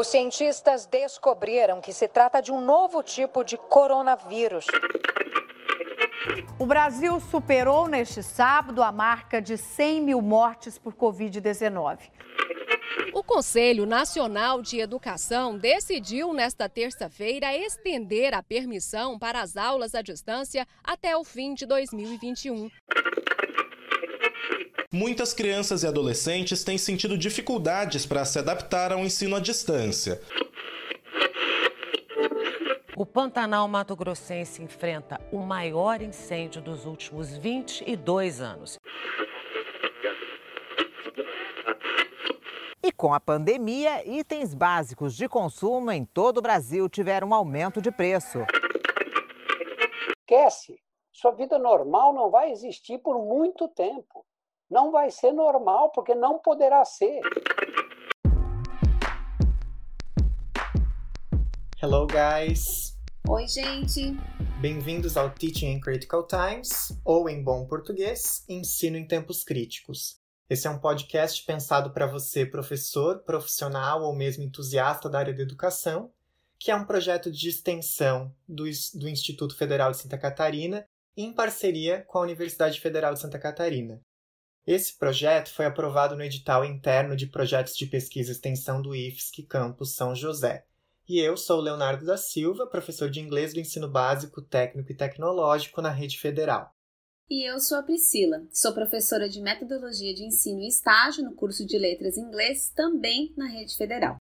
Os cientistas descobriram que se trata de um novo tipo de coronavírus. O Brasil superou neste sábado a marca de 100 mil mortes por Covid-19. O Conselho Nacional de Educação decidiu nesta terça-feira estender a permissão para as aulas à distância até o fim de 2021. Muitas crianças e adolescentes têm sentido dificuldades para se adaptar ao ensino à distância. O Pantanal Mato Grossense enfrenta o maior incêndio dos últimos 22 anos. E com a pandemia, itens básicos de consumo em todo o Brasil tiveram um aumento de preço. Esquece, sua vida normal não vai existir por muito tempo. Não vai ser normal, porque não poderá ser. Hello, guys! Oi, gente! Bem-vindos ao Teaching in Critical Times, ou em bom português, Ensino em Tempos Críticos. Esse é um podcast pensado para você, professor, profissional ou mesmo entusiasta da área da educação, que é um projeto de extensão do, do Instituto Federal de Santa Catarina em parceria com a Universidade Federal de Santa Catarina. Esse projeto foi aprovado no edital interno de projetos de pesquisa e extensão do IFSC Campus São José. E eu sou Leonardo da Silva, professor de inglês do ensino básico, técnico e tecnológico na rede federal. E eu sou a Priscila, sou professora de metodologia de ensino e estágio no curso de letras inglês, também na rede federal.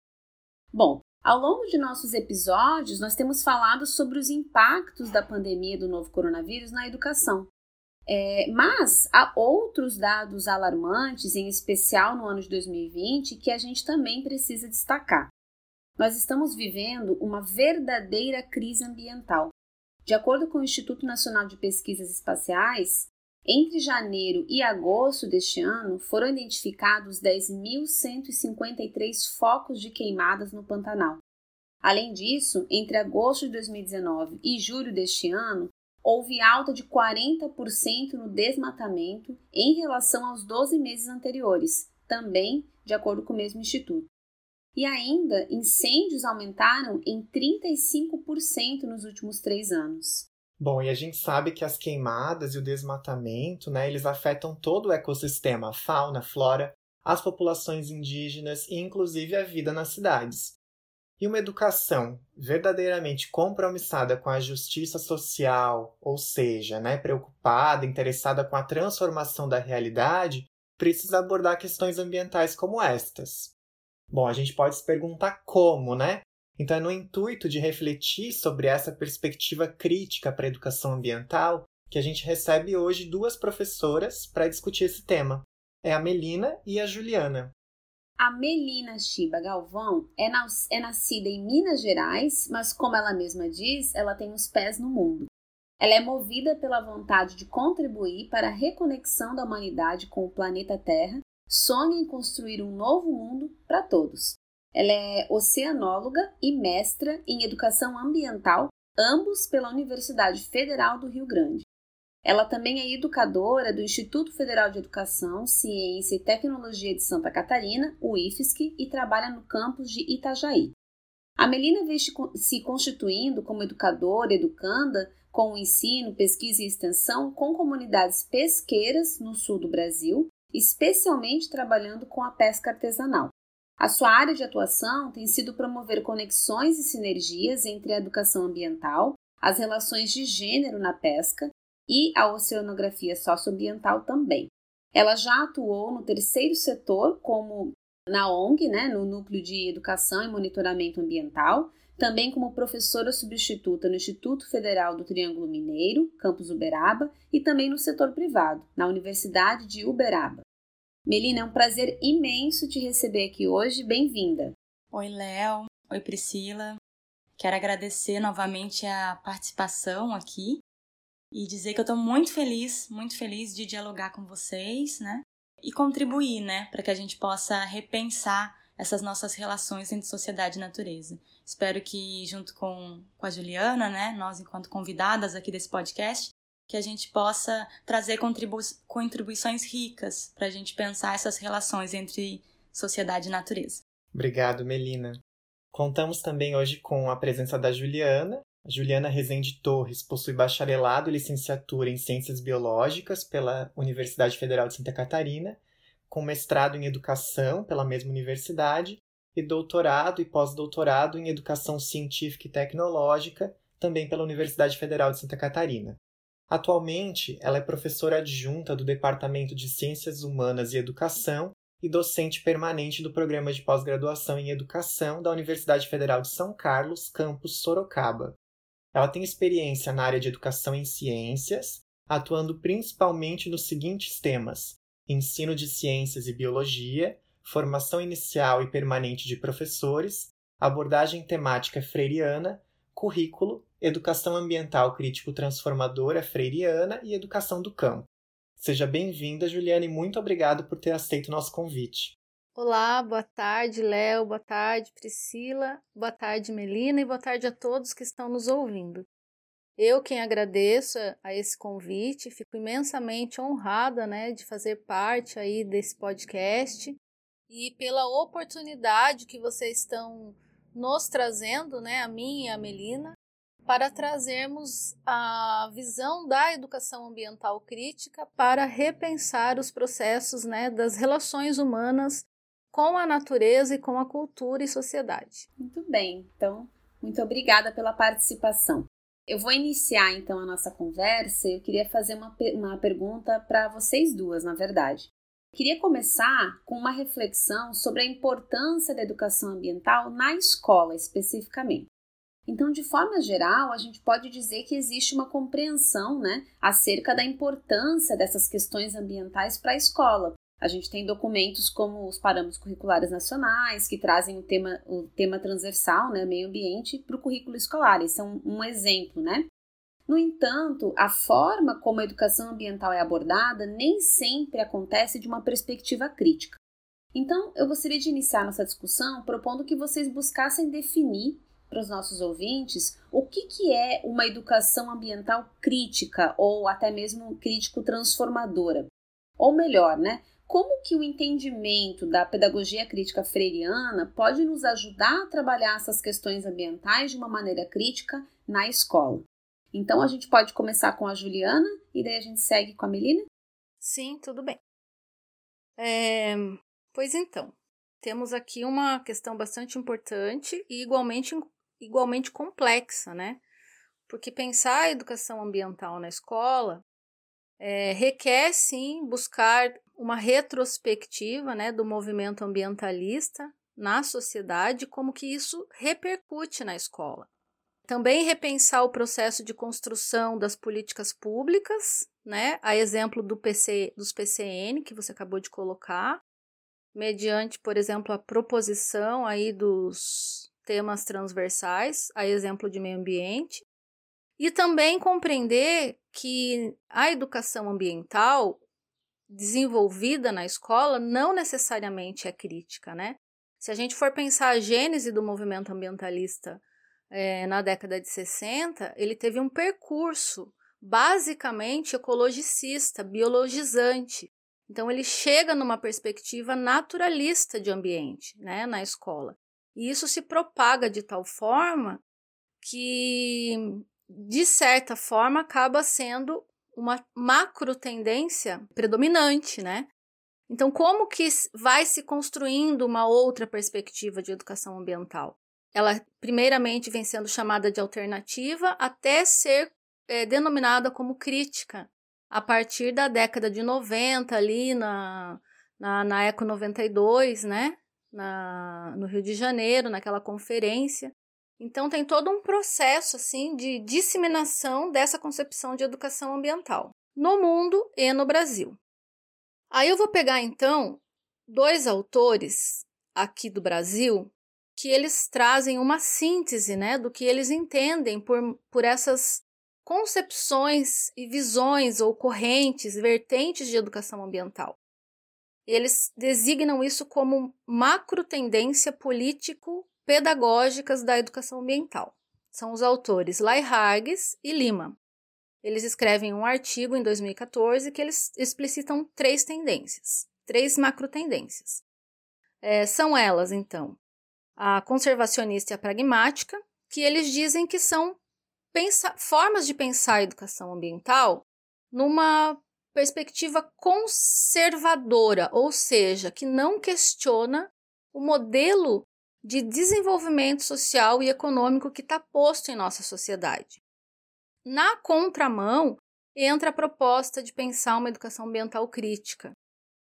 Bom, ao longo de nossos episódios, nós temos falado sobre os impactos da pandemia do novo coronavírus na educação. É, mas há outros dados alarmantes, em especial no ano de 2020, que a gente também precisa destacar. Nós estamos vivendo uma verdadeira crise ambiental. De acordo com o Instituto Nacional de Pesquisas Espaciais, entre janeiro e agosto deste ano foram identificados 10.153 focos de queimadas no Pantanal. Além disso, entre agosto de 2019 e julho deste ano, houve alta de 40% no desmatamento em relação aos 12 meses anteriores, também de acordo com o mesmo instituto. E ainda, incêndios aumentaram em 35% nos últimos três anos. Bom, e a gente sabe que as queimadas e o desmatamento, né, eles afetam todo o ecossistema, a fauna, a flora, as populações indígenas e inclusive a vida nas cidades. E uma educação verdadeiramente compromissada com a justiça social, ou seja, né, preocupada, interessada com a transformação da realidade, precisa abordar questões ambientais como estas. Bom, a gente pode se perguntar como, né? Então, é no intuito de refletir sobre essa perspectiva crítica para a educação ambiental que a gente recebe hoje duas professoras para discutir esse tema. É a Melina e a Juliana. A Melina Chiba Galvão é, é nascida em Minas Gerais, mas como ela mesma diz, ela tem os pés no mundo. Ela é movida pela vontade de contribuir para a reconexão da humanidade com o planeta Terra sonha em construir um novo mundo para todos. Ela é oceanóloga e mestra em educação ambiental, ambos pela Universidade Federal do Rio Grande. Ela também é educadora do Instituto Federal de Educação, Ciência e Tecnologia de Santa Catarina, o IFSC, e trabalha no campus de Itajaí. A Melina vem se constituindo como educadora, educanda, com o ensino, pesquisa e extensão com comunidades pesqueiras no sul do Brasil especialmente trabalhando com a pesca artesanal. A sua área de atuação tem sido promover conexões e sinergias entre a educação ambiental, as relações de gênero na pesca e a oceanografia socioambiental também. Ela já atuou no terceiro setor, como na ONG, né, no Núcleo de Educação e Monitoramento Ambiental, também como professora substituta no Instituto Federal do Triângulo Mineiro, campus Uberaba, e também no setor privado, na Universidade de Uberaba. Melina, é um prazer imenso te receber aqui hoje. Bem-vinda. Oi, Léo. Oi, Priscila. Quero agradecer novamente a participação aqui e dizer que eu estou muito feliz, muito feliz de dialogar com vocês, né? E contribuir, né, para que a gente possa repensar essas nossas relações entre sociedade e natureza. Espero que, junto com, com a Juliana, né, nós, enquanto convidadas aqui desse podcast, que a gente possa trazer contribu contribuições ricas para a gente pensar essas relações entre sociedade e natureza. Obrigado, Melina. Contamos também hoje com a presença da Juliana. Juliana Rezende Torres possui bacharelado e licenciatura em Ciências Biológicas pela Universidade Federal de Santa Catarina, com mestrado em Educação pela mesma universidade e doutorado e pós-doutorado em Educação Científica e Tecnológica, também pela Universidade Federal de Santa Catarina. Atualmente, ela é professora adjunta do Departamento de Ciências Humanas e Educação e docente permanente do Programa de Pós-Graduação em Educação da Universidade Federal de São Carlos, campus Sorocaba. Ela tem experiência na área de Educação em Ciências, atuando principalmente nos seguintes temas: ensino de ciências e biologia, formação inicial e permanente de professores, abordagem temática freiriana, currículo, educação ambiental crítico-transformadora freiriana e educação do campo. Seja bem-vinda, Juliane, e muito obrigado por ter aceito o nosso convite. Olá, boa tarde, Léo, boa tarde, Priscila, boa tarde, Melina, e boa tarde a todos que estão nos ouvindo. Eu quem agradeço a esse convite, fico imensamente honrada, né, de fazer parte aí desse podcast e pela oportunidade que vocês estão nos trazendo, né, a mim e a Melina, para trazermos a visão da educação ambiental crítica para repensar os processos né, das relações humanas com a natureza e com a cultura e sociedade. Muito bem, então, muito obrigada pela participação. Eu vou iniciar então a nossa conversa. Eu queria fazer uma, uma pergunta para vocês duas, na verdade. Queria começar com uma reflexão sobre a importância da educação ambiental na escola, especificamente. Então, de forma geral, a gente pode dizer que existe uma compreensão né, acerca da importância dessas questões ambientais para a escola. A gente tem documentos como os parâmetros curriculares nacionais, que trazem o tema, o tema transversal, né, meio ambiente, para o currículo escolar. Esse é um, um exemplo, né? No entanto, a forma como a educação ambiental é abordada nem sempre acontece de uma perspectiva crítica. Então, eu gostaria de iniciar nossa discussão propondo que vocês buscassem definir para os nossos ouvintes o que, que é uma educação ambiental crítica ou até mesmo crítico transformadora. Ou melhor, né? Como que o entendimento da pedagogia crítica freiriana pode nos ajudar a trabalhar essas questões ambientais de uma maneira crítica na escola? Então a gente pode começar com a Juliana e daí a gente segue com a Melina? Sim, tudo bem. É, pois então, temos aqui uma questão bastante importante e igualmente, igualmente complexa, né? Porque pensar a educação ambiental na escola é, requer sim buscar uma retrospectiva né, do movimento ambientalista na sociedade, como que isso repercute na escola. Também repensar o processo de construção das políticas públicas, né, a exemplo do PC, dos PCN que você acabou de colocar, mediante, por exemplo, a proposição aí dos temas transversais, a exemplo de meio ambiente, e também compreender que a educação ambiental desenvolvida na escola não necessariamente é crítica, né? Se a gente for pensar a gênese do movimento ambientalista é, na década de 60, ele teve um percurso basicamente ecologicista, biologizante. Então, ele chega numa perspectiva naturalista de ambiente né, na escola. E isso se propaga de tal forma que, de certa forma, acaba sendo uma macro tendência predominante, né? Então, como que vai se construindo uma outra perspectiva de educação ambiental? Ela, primeiramente, vem sendo chamada de alternativa até ser é, denominada como crítica a partir da década de 90, ali na, na, na Eco 92, né? Na, no Rio de Janeiro, naquela conferência. Então, tem todo um processo assim de disseminação dessa concepção de educação ambiental no mundo e no Brasil. Aí eu vou pegar então dois autores aqui do Brasil que eles trazem uma síntese né, do que eles entendem por, por essas concepções e visões ou correntes, vertentes de educação ambiental. Eles designam isso como macro tendência político-pedagógicas da educação ambiental. São os autores Lai Hargis e Lima. Eles escrevem um artigo em 2014 que eles explicitam três tendências, três macro tendências. É, são elas, então, a conservacionista e a pragmática, que eles dizem que são formas de pensar a educação ambiental numa perspectiva conservadora, ou seja, que não questiona o modelo de desenvolvimento social e econômico que está posto em nossa sociedade. Na contramão, entra a proposta de pensar uma educação ambiental crítica,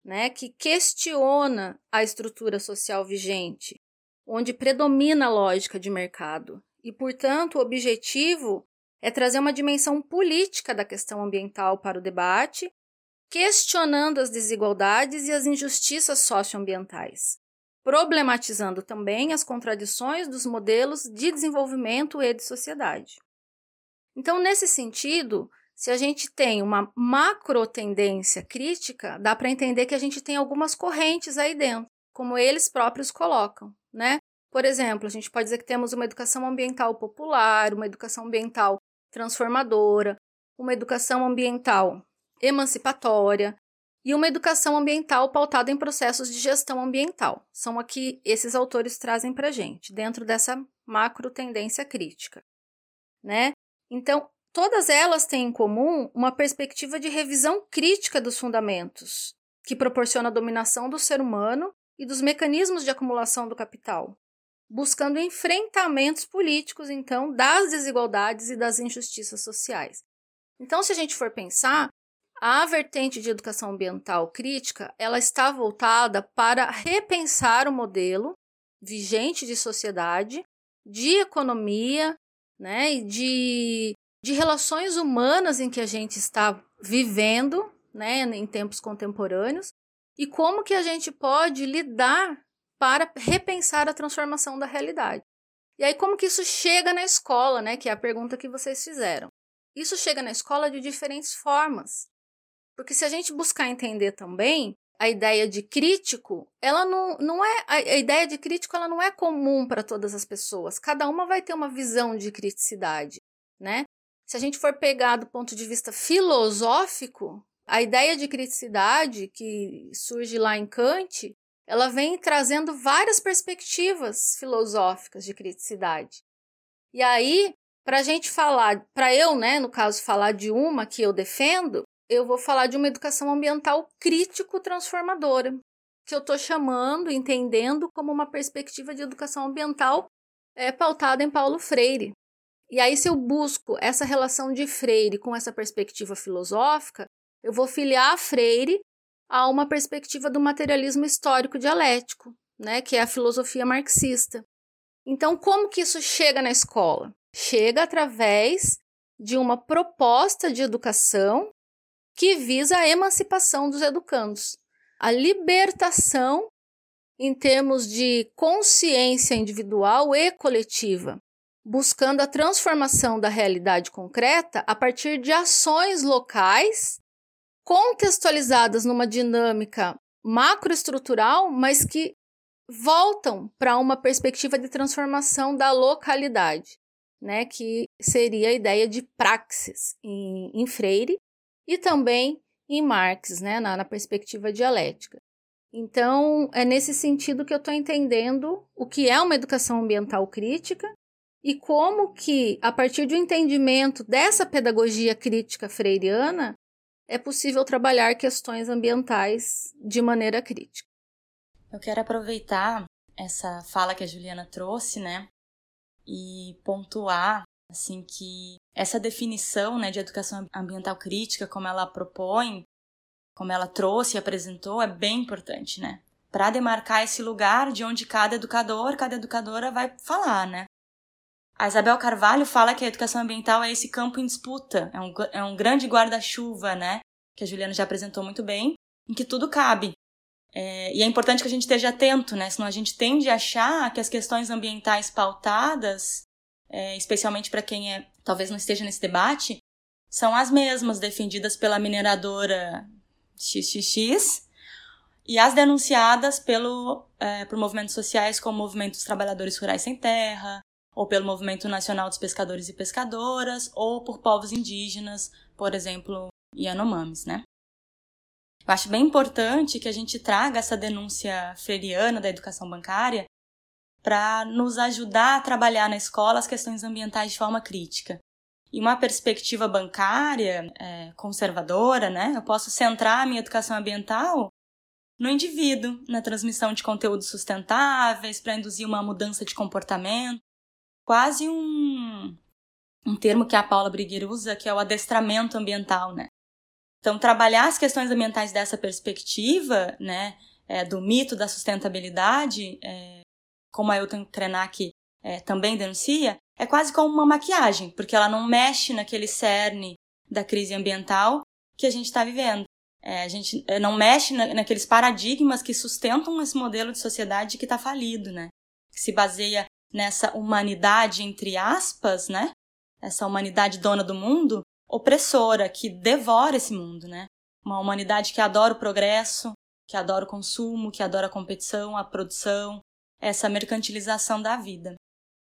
né, que questiona a estrutura social vigente, onde predomina a lógica de mercado. E, portanto, o objetivo é trazer uma dimensão política da questão ambiental para o debate, questionando as desigualdades e as injustiças socioambientais, problematizando também as contradições dos modelos de desenvolvimento e de sociedade. Então, nesse sentido, se a gente tem uma macro tendência crítica, dá para entender que a gente tem algumas correntes aí dentro, como eles próprios colocam, né? Por exemplo, a gente pode dizer que temos uma educação ambiental popular, uma educação ambiental transformadora, uma educação ambiental emancipatória e uma educação ambiental pautada em processos de gestão ambiental. São aqui esses autores trazem para gente dentro dessa macro tendência crítica, né? Então, Todas elas têm em comum uma perspectiva de revisão crítica dos fundamentos, que proporciona a dominação do ser humano e dos mecanismos de acumulação do capital, buscando enfrentamentos políticos, então, das desigualdades e das injustiças sociais. Então, se a gente for pensar, a vertente de educação ambiental crítica, ela está voltada para repensar o modelo vigente de sociedade, de economia, né, e de de relações humanas em que a gente está vivendo, né, em tempos contemporâneos, e como que a gente pode lidar para repensar a transformação da realidade. E aí como que isso chega na escola, né, que é a pergunta que vocês fizeram. Isso chega na escola de diferentes formas. Porque se a gente buscar entender também, a ideia de crítico, ela não, não é a, ideia de crítico ela não é comum para todas as pessoas. Cada uma vai ter uma visão de criticidade, né? Se a gente for pegar do ponto de vista filosófico, a ideia de criticidade que surge lá em Kant, ela vem trazendo várias perspectivas filosóficas de criticidade. E aí, para a gente falar, para eu, né, no caso, falar de uma que eu defendo, eu vou falar de uma educação ambiental crítico-transformadora, que eu estou chamando, entendendo como uma perspectiva de educação ambiental é, pautada em Paulo Freire. E aí, se eu busco essa relação de Freire com essa perspectiva filosófica, eu vou filiar Freire a uma perspectiva do materialismo histórico dialético, né, que é a filosofia marxista. Então, como que isso chega na escola? Chega através de uma proposta de educação que visa a emancipação dos educandos, a libertação em termos de consciência individual e coletiva, buscando a transformação da realidade concreta a partir de ações locais contextualizadas numa dinâmica macroestrutural, mas que voltam para uma perspectiva de transformação da localidade, né, que seria a ideia de praxis em, em Freire e também em Marx, né, na, na perspectiva dialética. Então, é nesse sentido que eu estou entendendo o que é uma educação ambiental crítica e como que, a partir do entendimento dessa pedagogia crítica freiriana, é possível trabalhar questões ambientais de maneira crítica. Eu quero aproveitar essa fala que a Juliana trouxe, né, e pontuar assim que essa definição, né, de educação ambiental crítica, como ela propõe, como ela trouxe e apresentou, é bem importante, né? Para demarcar esse lugar de onde cada educador, cada educadora vai falar, né? A Isabel Carvalho fala que a educação ambiental é esse campo em disputa, é um, é um grande guarda-chuva, né? Que a Juliana já apresentou muito bem, em que tudo cabe. É, e é importante que a gente esteja atento, né? Senão a gente tende a achar que as questões ambientais pautadas, é, especialmente para quem é, talvez não esteja nesse debate, são as mesmas defendidas pela mineradora XXX e as denunciadas pelo, é, por movimentos sociais como o Movimento dos Trabalhadores Rurais Sem Terra, ou pelo Movimento Nacional dos Pescadores e Pescadoras, ou por povos indígenas, por exemplo, Yanomamis, né? Eu acho bem importante que a gente traga essa denúncia freiriana da educação bancária para nos ajudar a trabalhar na escola as questões ambientais de forma crítica. E uma perspectiva bancária é, conservadora, né? Eu posso centrar a minha educação ambiental no indivíduo, na transmissão de conteúdos sustentáveis, para induzir uma mudança de comportamento. Quase um, um termo que a Paula Brigueira usa, que é o adestramento ambiental, né? Então, trabalhar as questões ambientais dessa perspectiva, né, é, do mito da sustentabilidade, é, como a Elton Krenak é, também denuncia, é quase como uma maquiagem, porque ela não mexe naquele cerne da crise ambiental que a gente está vivendo. É, a gente é, não mexe na, naqueles paradigmas que sustentam esse modelo de sociedade que está falido, né? Que se baseia nessa humanidade, entre aspas, né? Essa humanidade dona do mundo, opressora, que devora esse mundo, né? Uma humanidade que adora o progresso, que adora o consumo, que adora a competição, a produção, essa mercantilização da vida.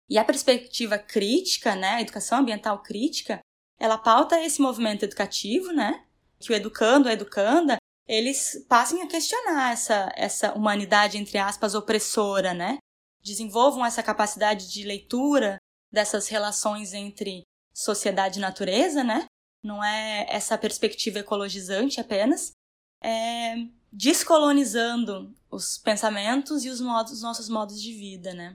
E a perspectiva crítica, né, a educação ambiental crítica, ela pauta esse movimento educativo, né, que o educando, a educanda, eles passem a questionar essa, essa humanidade, entre aspas, opressora, né, desenvolvam essa capacidade de leitura dessas relações entre sociedade e natureza, né, não é essa perspectiva ecologizante apenas, é descolonizando os pensamentos e os, modos, os nossos modos de vida, né.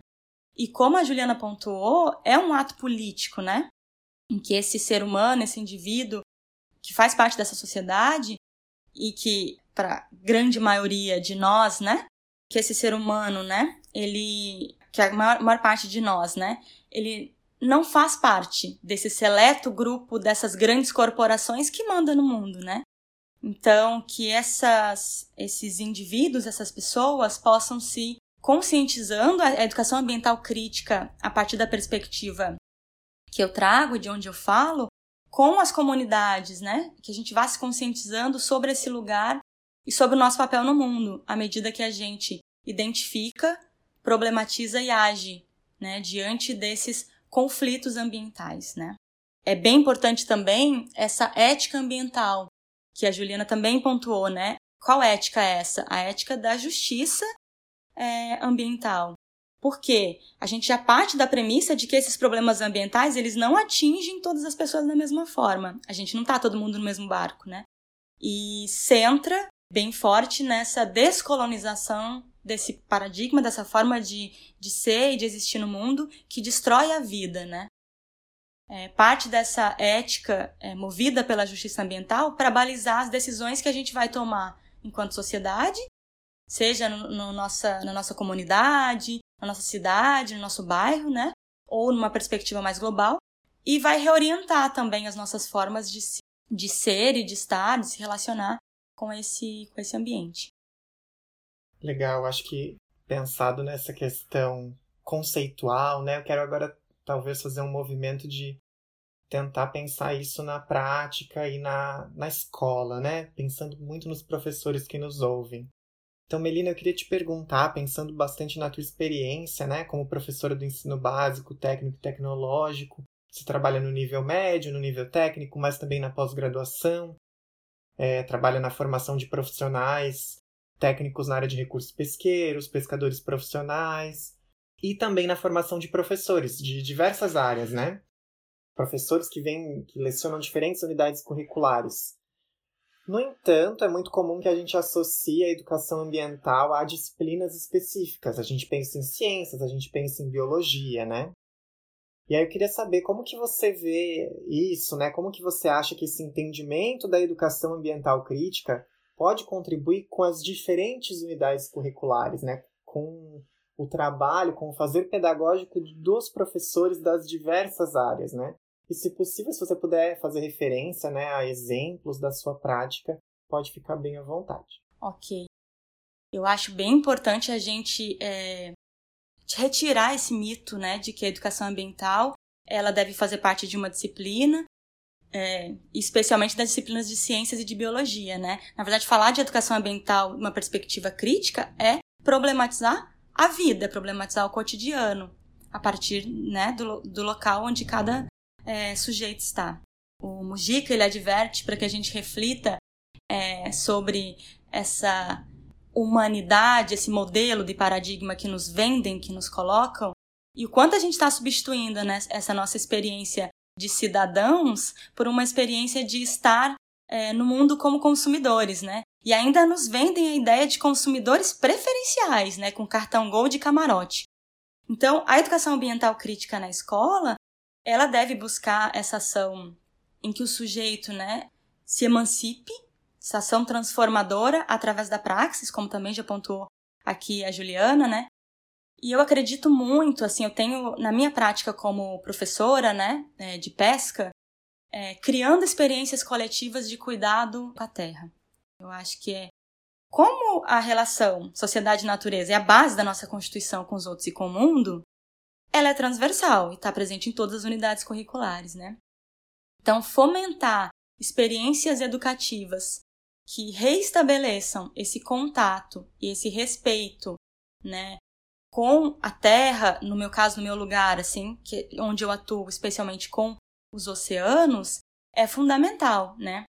E como a Juliana pontuou, é um ato político, né? Em que esse ser humano, esse indivíduo que faz parte dessa sociedade e que para grande maioria de nós, né, que esse ser humano, né, ele que a maior, maior parte de nós, né, ele não faz parte desse seleto grupo dessas grandes corporações que mandam no mundo, né? Então, que essas, esses indivíduos, essas pessoas possam se conscientizando a educação ambiental crítica a partir da perspectiva que eu trago, de onde eu falo, com as comunidades, né? Que a gente vá se conscientizando sobre esse lugar e sobre o nosso papel no mundo, à medida que a gente identifica, problematiza e age, né, diante desses conflitos ambientais, né? É bem importante também essa ética ambiental, que a Juliana também pontuou, né? Qual ética é essa? A ética da justiça é, ambiental. Porque a gente já parte da premissa de que esses problemas ambientais eles não atingem todas as pessoas da mesma forma. A gente não está todo mundo no mesmo barco, né? E centra bem forte nessa descolonização desse paradigma, dessa forma de, de ser e de existir no mundo que destrói a vida, né? É, parte dessa ética é, movida pela justiça ambiental para balizar as decisões que a gente vai tomar enquanto sociedade seja no, no nossa, na nossa comunidade, na nossa cidade, no nosso bairro, né? Ou numa perspectiva mais global, e vai reorientar também as nossas formas de, de ser e de estar, de se relacionar com esse, com esse ambiente. Legal, acho que pensado nessa questão conceitual, né? Eu quero agora talvez fazer um movimento de tentar pensar isso na prática e na, na escola, né? Pensando muito nos professores que nos ouvem. Então, Melina, eu queria te perguntar, pensando bastante na tua experiência, né, como professora do ensino básico, técnico e tecnológico, você trabalha no nível médio, no nível técnico, mas também na pós-graduação, é, trabalha na formação de profissionais técnicos na área de recursos pesqueiros, pescadores profissionais, e também na formação de professores de diversas áreas, né? Professores que vêm, que lecionam diferentes unidades curriculares. No entanto, é muito comum que a gente associe a educação ambiental a disciplinas específicas. A gente pensa em ciências, a gente pensa em biologia, né? E aí eu queria saber como que você vê isso, né? Como que você acha que esse entendimento da educação ambiental crítica pode contribuir com as diferentes unidades curriculares, né? Com o trabalho, com o fazer pedagógico dos professores das diversas áreas, né? E se possível, se você puder fazer referência né, a exemplos da sua prática, pode ficar bem à vontade. Ok. Eu acho bem importante a gente é, retirar esse mito né, de que a educação ambiental ela deve fazer parte de uma disciplina, é, especialmente das disciplinas de ciências e de biologia. Né? Na verdade, falar de educação ambiental uma perspectiva crítica é problematizar a vida, problematizar o cotidiano, a partir né, do, do local onde cada é, sujeito está. O Mujica ele adverte para que a gente reflita é, sobre essa humanidade, esse modelo de paradigma que nos vendem, que nos colocam, e o quanto a gente está substituindo né, essa nossa experiência de cidadãos por uma experiência de estar é, no mundo como consumidores, né? E ainda nos vendem a ideia de consumidores preferenciais, né, com cartão Gold e camarote. Então, a educação ambiental crítica na escola, ela deve buscar essa ação em que o sujeito, né, se emancipe, essa ação transformadora através da praxis, como também já pontuou aqui a Juliana, né? E eu acredito muito, assim, eu tenho na minha prática como professora, né, é, de pesca, é, criando experiências coletivas de cuidado com a terra. Eu acho que é como a relação sociedade-natureza é a base da nossa constituição com os outros e com o mundo, ela é transversal e está presente em todas as unidades curriculares, né? Então, fomentar experiências educativas que reestabeleçam esse contato e esse respeito, né, com a terra, no meu caso, no meu lugar, assim, que, onde eu atuo especialmente com os oceanos, é fundamental, né?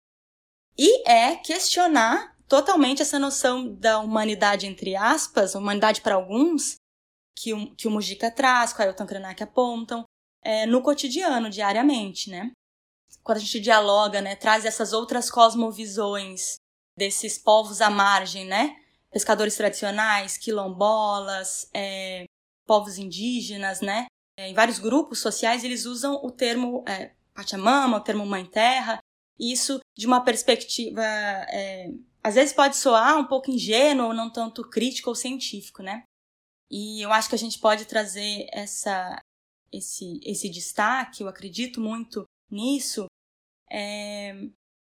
E é questionar totalmente essa noção da humanidade, entre aspas, humanidade para alguns, que o, que o Mujica traz, que o Ailton Krenak apontam, é, no cotidiano, diariamente, né? Quando a gente dialoga, né, traz essas outras cosmovisões desses povos à margem, né? pescadores tradicionais, quilombolas, é, povos indígenas, né? É, em vários grupos sociais eles usam o termo é, Pachamama, o termo Mãe Terra, e isso de uma perspectiva é, às vezes pode soar um pouco ingênuo ou não tanto crítico ou científico, né? E eu acho que a gente pode trazer essa, esse, esse destaque, eu acredito muito nisso, é,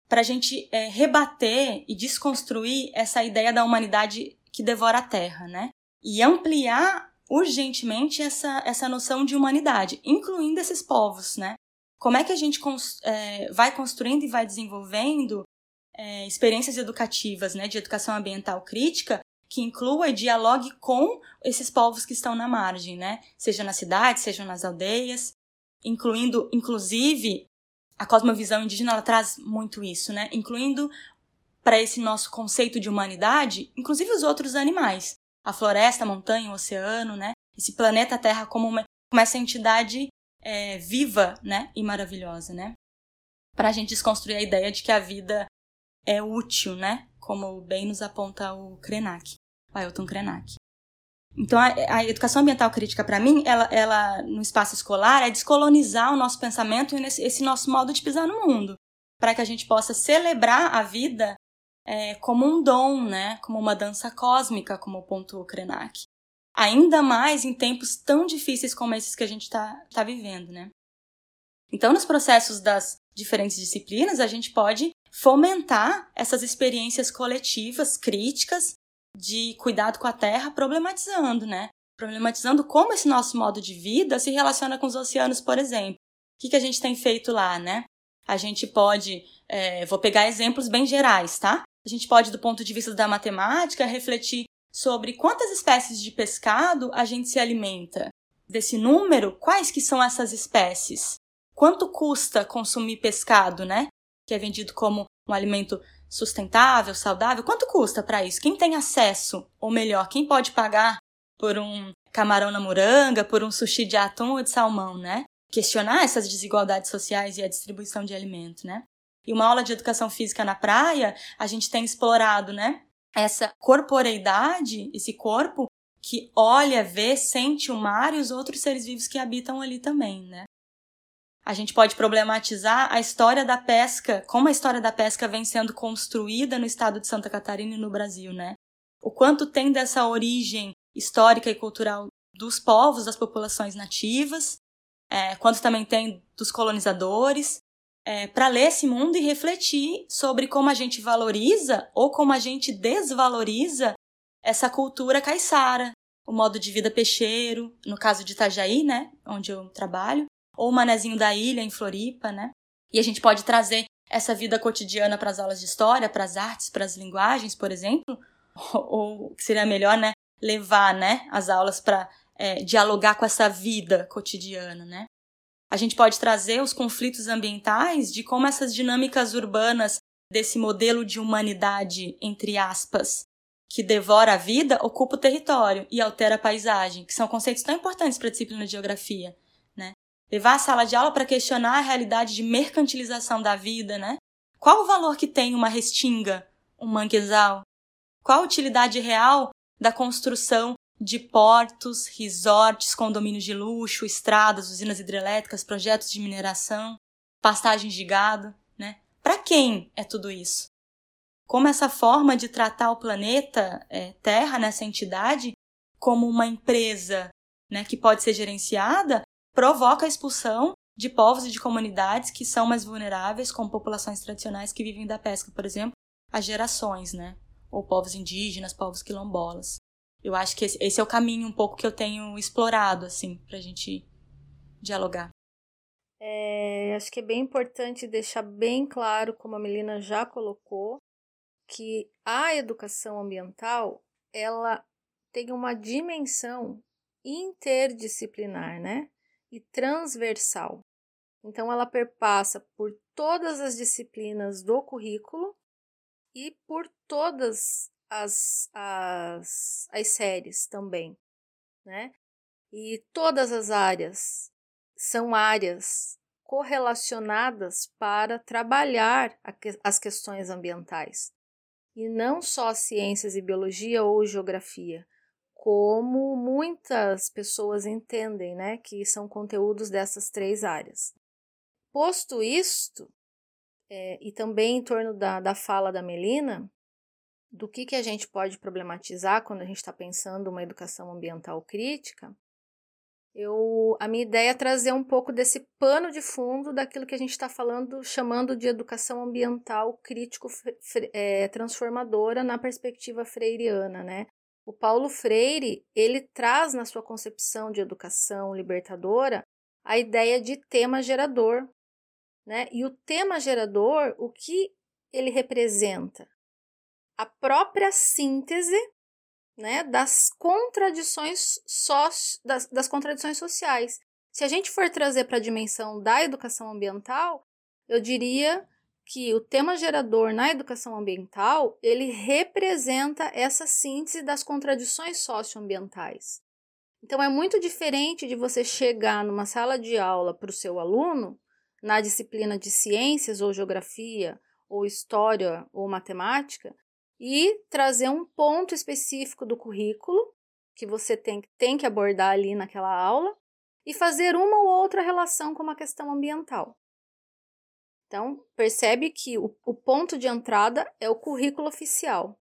para a gente é, rebater e desconstruir essa ideia da humanidade que devora a Terra, né? E ampliar urgentemente essa, essa noção de humanidade, incluindo esses povos, né? Como é que a gente é, vai construindo e vai desenvolvendo é, experiências educativas, né, de educação ambiental crítica, que inclua e dialogue com esses povos que estão na margem, né? Seja na cidade, seja nas aldeias, incluindo, inclusive, a cosmovisão indígena ela traz muito isso, né? Incluindo para esse nosso conceito de humanidade, inclusive os outros animais, a floresta, a montanha, o oceano, né? Esse planeta Terra como uma, como essa entidade é, viva, né? E maravilhosa, né? Para a gente desconstruir a ideia de que a vida é útil, né? Como bem nos aponta o Krenak, o Ailton Krenak. Então, a, a educação ambiental crítica, para mim, ela, ela, no espaço escolar, é descolonizar o nosso pensamento e esse, esse nosso modo de pisar no mundo, para que a gente possa celebrar a vida é, como um dom, né? Como uma dança cósmica, como pontuou Krenak. Ainda mais em tempos tão difíceis como esses que a gente está tá vivendo, né? Então, nos processos das diferentes disciplinas, a gente pode fomentar essas experiências coletivas, críticas, de cuidado com a terra, problematizando, né? Problematizando como esse nosso modo de vida se relaciona com os oceanos, por exemplo. O que, que a gente tem feito lá, né? A gente pode, é, vou pegar exemplos bem gerais, tá? A gente pode, do ponto de vista da matemática, refletir sobre quantas espécies de pescado a gente se alimenta. Desse número, quais que são essas espécies? Quanto custa consumir pescado, né? Que é vendido como um alimento sustentável, saudável, quanto custa para isso? Quem tem acesso, ou melhor, quem pode pagar por um camarão na moranga, por um sushi de atum ou de salmão, né? Questionar essas desigualdades sociais e a distribuição de alimento, né? E uma aula de educação física na praia, a gente tem explorado, né? Essa corporeidade, esse corpo que olha, vê, sente o mar e os outros seres vivos que habitam ali também, né? A gente pode problematizar a história da pesca, como a história da pesca vem sendo construída no estado de Santa Catarina e no Brasil, né? O quanto tem dessa origem histórica e cultural dos povos, das populações nativas, é, quanto também tem dos colonizadores, é, para ler esse mundo e refletir sobre como a gente valoriza ou como a gente desvaloriza essa cultura caiçara, o modo de vida peixeiro, no caso de Itajaí, né, onde eu trabalho, ou o Manezinho da Ilha, em Floripa, né? E a gente pode trazer essa vida cotidiana para as aulas de história, para as artes, para as linguagens, por exemplo, ou, seria melhor, né, levar, né, as aulas para é, dialogar com essa vida cotidiana, né? A gente pode trazer os conflitos ambientais de como essas dinâmicas urbanas desse modelo de humanidade, entre aspas, que devora a vida ocupa o território e altera a paisagem, que são conceitos tão importantes para a disciplina de geografia, né? Levar a sala de aula para questionar a realidade de mercantilização da vida, né? Qual o valor que tem uma restinga, um manguezal? Qual a utilidade real da construção de portos, resorts, condomínios de luxo, estradas, usinas hidrelétricas, projetos de mineração, pastagens de gado, né? Para quem é tudo isso? Como essa forma de tratar o planeta é, Terra nessa entidade como uma empresa, né, que pode ser gerenciada, provoca a expulsão de povos e de comunidades que são mais vulneráveis, como populações tradicionais que vivem da pesca, por exemplo, há gerações, né? Ou povos indígenas, povos quilombolas eu acho que esse, é o caminho um pouco que eu tenho explorado, assim, para a gente dialogar. É, acho que é bem importante deixar bem claro, como a Melina já colocou, que a educação ambiental ela tem uma dimensão interdisciplinar, né? E transversal. Então, ela perpassa por todas as disciplinas do currículo e por todas as, as, as séries também, né? E todas as áreas são áreas correlacionadas para trabalhar as questões ambientais. E não só ciências e biologia ou geografia, como muitas pessoas entendem, né, que são conteúdos dessas três áreas. Posto isto, é, e também em torno da, da fala da Melina, do que, que a gente pode problematizar quando a gente está pensando uma educação ambiental crítica, eu, a minha ideia é trazer um pouco desse pano de fundo daquilo que a gente está falando, chamando de educação ambiental crítico é, transformadora na perspectiva freiriana, né? O Paulo Freire, ele traz na sua concepção de educação libertadora a ideia de tema gerador, né? E o tema gerador, o que ele representa? A própria síntese né, das contradições soci... das, das contradições sociais. Se a gente for trazer para a dimensão da educação ambiental, eu diria que o tema gerador na educação ambiental ele representa essa síntese das contradições socioambientais. Então é muito diferente de você chegar numa sala de aula para o seu aluno na disciplina de ciências ou geografia ou história ou matemática e trazer um ponto específico do currículo que você tem, tem que abordar ali naquela aula e fazer uma ou outra relação com uma questão ambiental. Então, percebe que o, o ponto de entrada é o currículo oficial.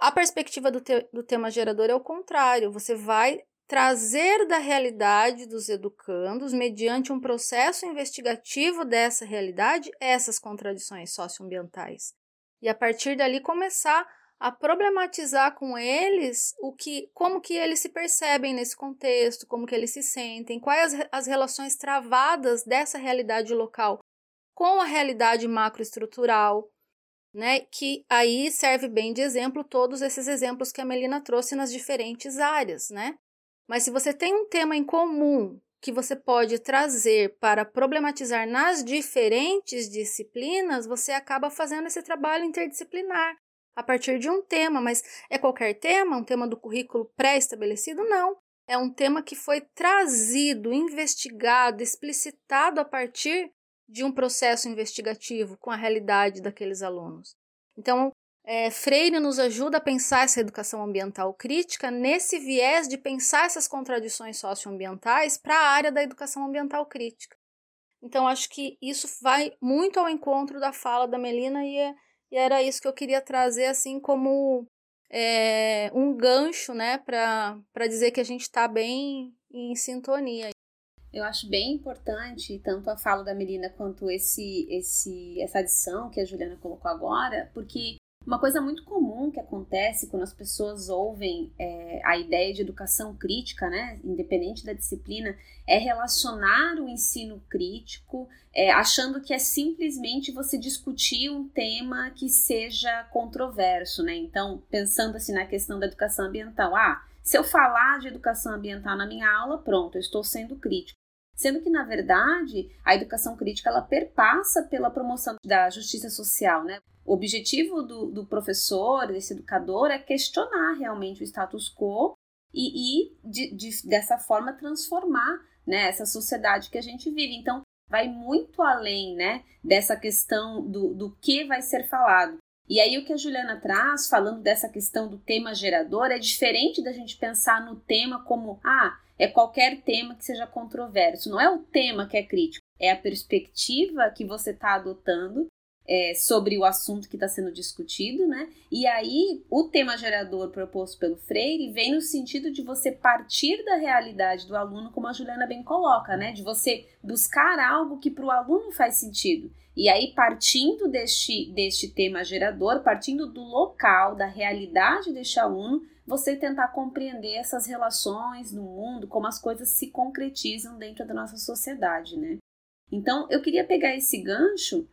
A perspectiva do, te, do tema gerador é o contrário, você vai trazer da realidade dos educandos, mediante um processo investigativo dessa realidade, essas contradições socioambientais e a partir dali começar a problematizar com eles o que, como que eles se percebem nesse contexto, como que eles se sentem, quais as, as relações travadas dessa realidade local com a realidade macroestrutural, né? Que aí serve bem de exemplo todos esses exemplos que a Melina trouxe nas diferentes áreas, né? Mas se você tem um tema em comum que você pode trazer para problematizar nas diferentes disciplinas, você acaba fazendo esse trabalho interdisciplinar a partir de um tema, mas é qualquer tema, um tema do currículo pré-estabelecido? Não. É um tema que foi trazido, investigado, explicitado a partir de um processo investigativo com a realidade daqueles alunos. Então, é, Freire nos ajuda a pensar essa educação ambiental crítica nesse viés de pensar essas contradições socioambientais para a área da educação ambiental crítica. Então, acho que isso vai muito ao encontro da fala da Melina e, é, e era isso que eu queria trazer assim como é, um gancho né, para dizer que a gente está bem em sintonia. Eu acho bem importante tanto a fala da Melina quanto esse, esse, essa adição que a Juliana colocou agora, porque uma coisa muito comum que acontece quando as pessoas ouvem é, a ideia de educação crítica, né, independente da disciplina, é relacionar o ensino crítico é, achando que é simplesmente você discutir um tema que seja controverso, né? Então, pensando assim na questão da educação ambiental, ah, se eu falar de educação ambiental na minha aula, pronto, eu estou sendo crítico. Sendo que, na verdade, a educação crítica ela perpassa pela promoção da justiça social, né? O objetivo do, do professor, desse educador, é questionar realmente o status quo e, e de, de, dessa forma, transformar né, essa sociedade que a gente vive. Então, vai muito além né, dessa questão do, do que vai ser falado. E aí, o que a Juliana traz, falando dessa questão do tema gerador, é diferente da gente pensar no tema como, ah, é qualquer tema que seja controverso. Não é o tema que é crítico, é a perspectiva que você está adotando é, sobre o assunto que está sendo discutido, né? E aí, o tema gerador proposto pelo Freire vem no sentido de você partir da realidade do aluno, como a Juliana bem coloca, né? De você buscar algo que para o aluno faz sentido. E aí, partindo deste, deste tema gerador, partindo do local, da realidade deste aluno, você tentar compreender essas relações no mundo, como as coisas se concretizam dentro da nossa sociedade, né? Então, eu queria pegar esse gancho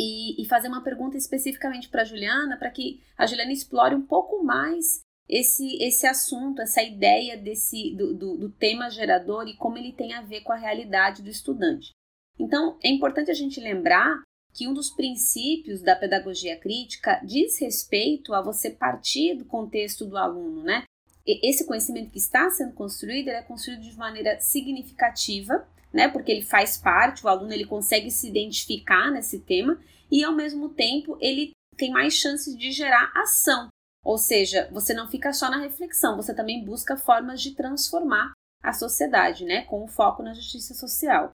e, e fazer uma pergunta especificamente para a Juliana, para que a Juliana explore um pouco mais esse, esse assunto, essa ideia desse do, do, do tema gerador e como ele tem a ver com a realidade do estudante. Então, é importante a gente lembrar que um dos princípios da pedagogia crítica diz respeito a você partir do contexto do aluno, né? Esse conhecimento que está sendo construído, é construído de maneira significativa, né? Porque ele faz parte, o aluno ele consegue se identificar nesse tema e ao mesmo tempo ele tem mais chances de gerar ação. Ou seja, você não fica só na reflexão, você também busca formas de transformar a sociedade, né? Com o foco na justiça social.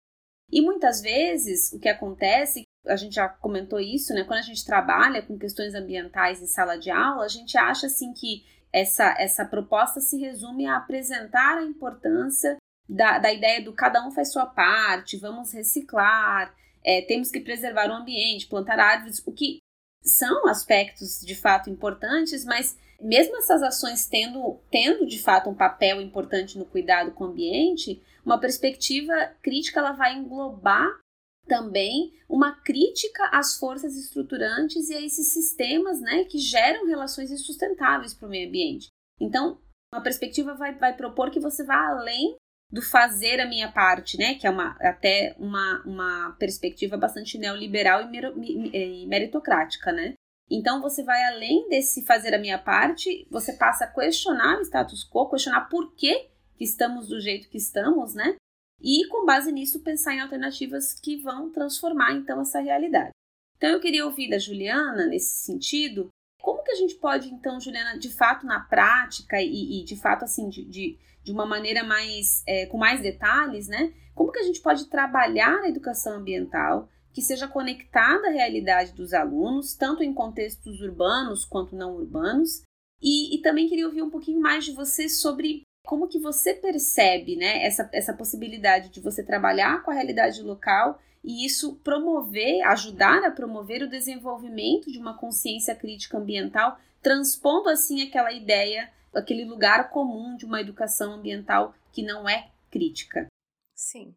E muitas vezes o que acontece a gente já comentou isso, né? Quando a gente trabalha com questões ambientais em sala de aula, a gente acha assim que essa, essa proposta se resume a apresentar a importância da, da ideia do cada um faz sua parte, vamos reciclar, é, temos que preservar o ambiente, plantar árvores, o que são aspectos de fato importantes, mas mesmo essas ações tendo, tendo de fato um papel importante no cuidado com o ambiente, uma perspectiva crítica ela vai englobar também uma crítica às forças estruturantes e a esses sistemas né, que geram relações insustentáveis para o meio ambiente. Então, uma perspectiva vai, vai propor que você vá além do fazer a minha parte, né, que é uma, até uma, uma perspectiva bastante neoliberal e, e meritocrática, né? Então você vai além desse fazer a minha parte, você passa a questionar o status quo, questionar por que, que estamos do jeito que estamos, né? e, com base nisso, pensar em alternativas que vão transformar então essa realidade. Então, eu queria ouvir da Juliana, nesse sentido, como que a gente pode, então, Juliana, de fato, na prática e, e de fato, assim, de, de, de uma maneira mais, é, com mais detalhes, né? Como que a gente pode trabalhar a educação ambiental que seja conectada à realidade dos alunos, tanto em contextos urbanos quanto não urbanos? E, e também queria ouvir um pouquinho mais de você sobre como que você percebe né, essa, essa possibilidade de você trabalhar com a realidade local e isso promover, ajudar a promover o desenvolvimento de uma consciência crítica ambiental, transpondo assim aquela ideia, aquele lugar comum de uma educação ambiental que não é crítica. Sim.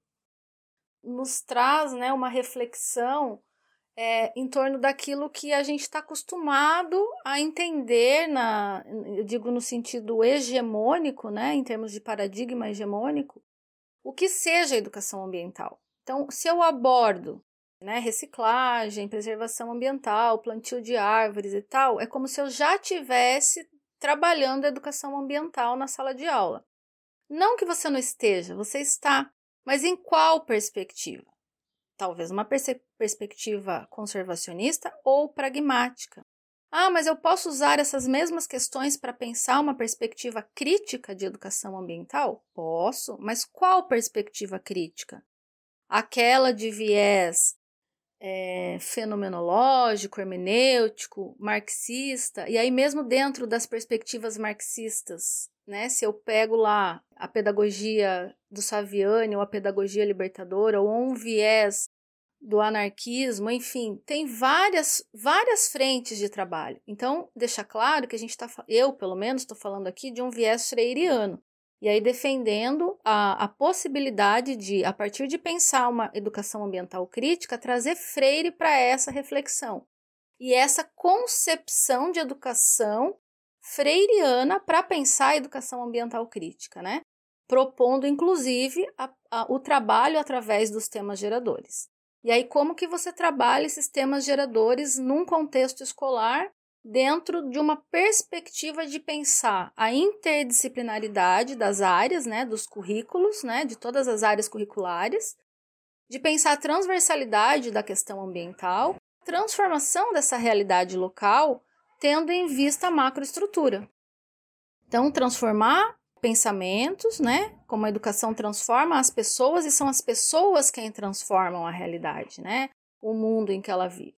Nos traz né, uma reflexão é, em torno daquilo que a gente está acostumado a entender, na, eu digo no sentido hegemônico, né, em termos de paradigma hegemônico, o que seja educação ambiental. Então, se eu abordo né, reciclagem, preservação ambiental, plantio de árvores e tal, é como se eu já tivesse trabalhando a educação ambiental na sala de aula. Não que você não esteja, você está, mas em qual perspectiva? talvez uma perspectiva conservacionista ou pragmática. Ah, mas eu posso usar essas mesmas questões para pensar uma perspectiva crítica de educação ambiental? Posso, mas qual perspectiva crítica? Aquela de viés é, fenomenológico, hermenêutico, marxista, e aí, mesmo dentro das perspectivas marxistas, né, se eu pego lá a pedagogia do Saviani ou a pedagogia libertadora ou um viés do anarquismo, enfim, tem várias várias frentes de trabalho. Então, deixa claro que a gente está, eu pelo menos estou falando aqui de um viés freiriano. E aí defendendo a, a possibilidade de, a partir de pensar uma educação ambiental crítica, trazer Freire para essa reflexão. E essa concepção de educação freiriana para pensar a educação ambiental crítica, né? propondo inclusive a, a, o trabalho através dos temas geradores. E aí, como que você trabalha esses temas geradores num contexto escolar dentro de uma perspectiva de pensar a interdisciplinaridade das áreas, né, dos currículos, né, de todas as áreas curriculares, de pensar a transversalidade da questão ambiental, transformação dessa realidade local, tendo em vista a macroestrutura. Então, transformar pensamentos, né? Como a educação transforma as pessoas e são as pessoas quem transformam a realidade, né? O mundo em que ela vive.